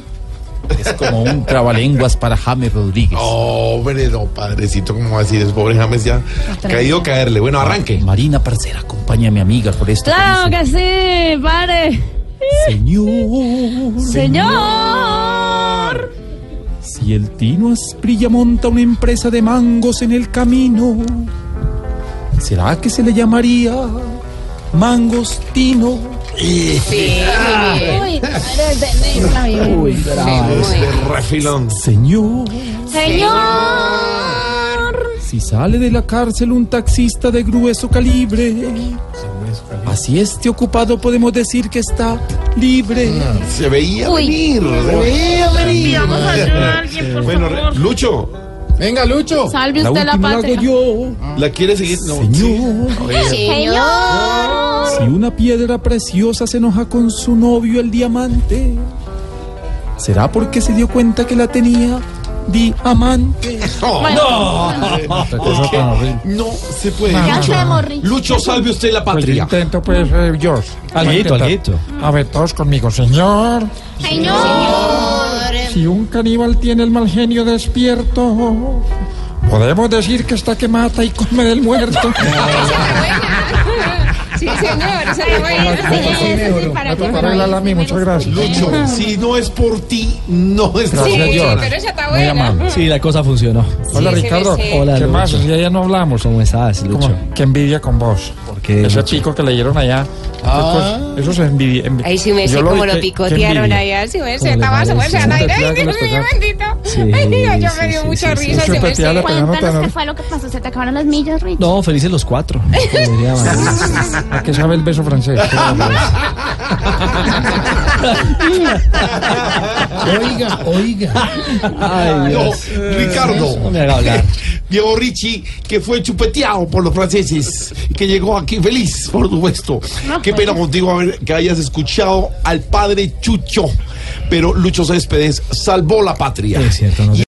es como un trabalenguas para James Rodríguez. Hombre, no, padrecito, ¿cómo va a decir? Es pobre James ya caído caerle. Bueno, arranque. Marina Parcera, acompaña a mi amiga por esto. Claro que sí, padre. Señor. Señor. Si el Tino Asprilla monta una empresa de mangos en el camino, ¿será que se le llamaría Mangos Tino? Sí, vida. Uy. Este refilón. Señor, Señor. si sale de la cárcel un taxista de grueso calibre, así esté ocupado podemos decir que está libre. Se veía Uy. venir. Se veía venir. Pidamos ayuda a alguien, por bueno, favor. Lucho. Venga, Lucho. Salve La usted la última la patria. hago yo. ¿La quiere seguir? No. Señor. Señor. Si una piedra preciosa se enoja con su novio el diamante, ¿será porque se dio cuenta que la tenía diamante? No. Es que no se puede. Ya Lucho. Lucho, salve usted la Pues yo patria. intento, pues, eh, George. Alguito, alguito. A ver, todos conmigo. Señor, Señor. Si un caníbal tiene el mal genio despierto, podemos decir que está que mata y come del muerto. Sí, señor, es sí, para ti. Muchas gracias. Lucho, si no es por ti, no es Gracias, Sí, George. pero esa está buena. Sí, la cosa funcionó. Hola, Sí, sí, Ricardo. sí, sí. Hola, ¿Qué más? Si ya no hablamos. ¿Cómo estás, Lucho? Qué envidia con vos. ¿Por qué, Ese Lucho? pico que le dieron allá. Ah. pues, eso se envidia. envi- Ahí sí me sé cómo lo picotearon envidia. allá. Sí, me ¿Cómo sé, estaba parece? súper sana. Ay, Dios mío, bendito. Sí, Ay, Dios, yo sí, me dio sí, mucha sí, risa. sí. sí me sé. Cuéntanos tan- qué fue lo que pasó. Se te acabaron las millas, Rich. No, felices los cuatro. ¿A qué sabe el beso francés? Oiga, oiga. Ay, No, Dios. Ricardo. Diego Ricci, que fue chupeteado por los franceses, que llegó aquí feliz, por supuesto. Qué pena contigo haber- que hayas escuchado al padre Chucho. Pero Lucho Céspedes salvó la patria. Es cierto, no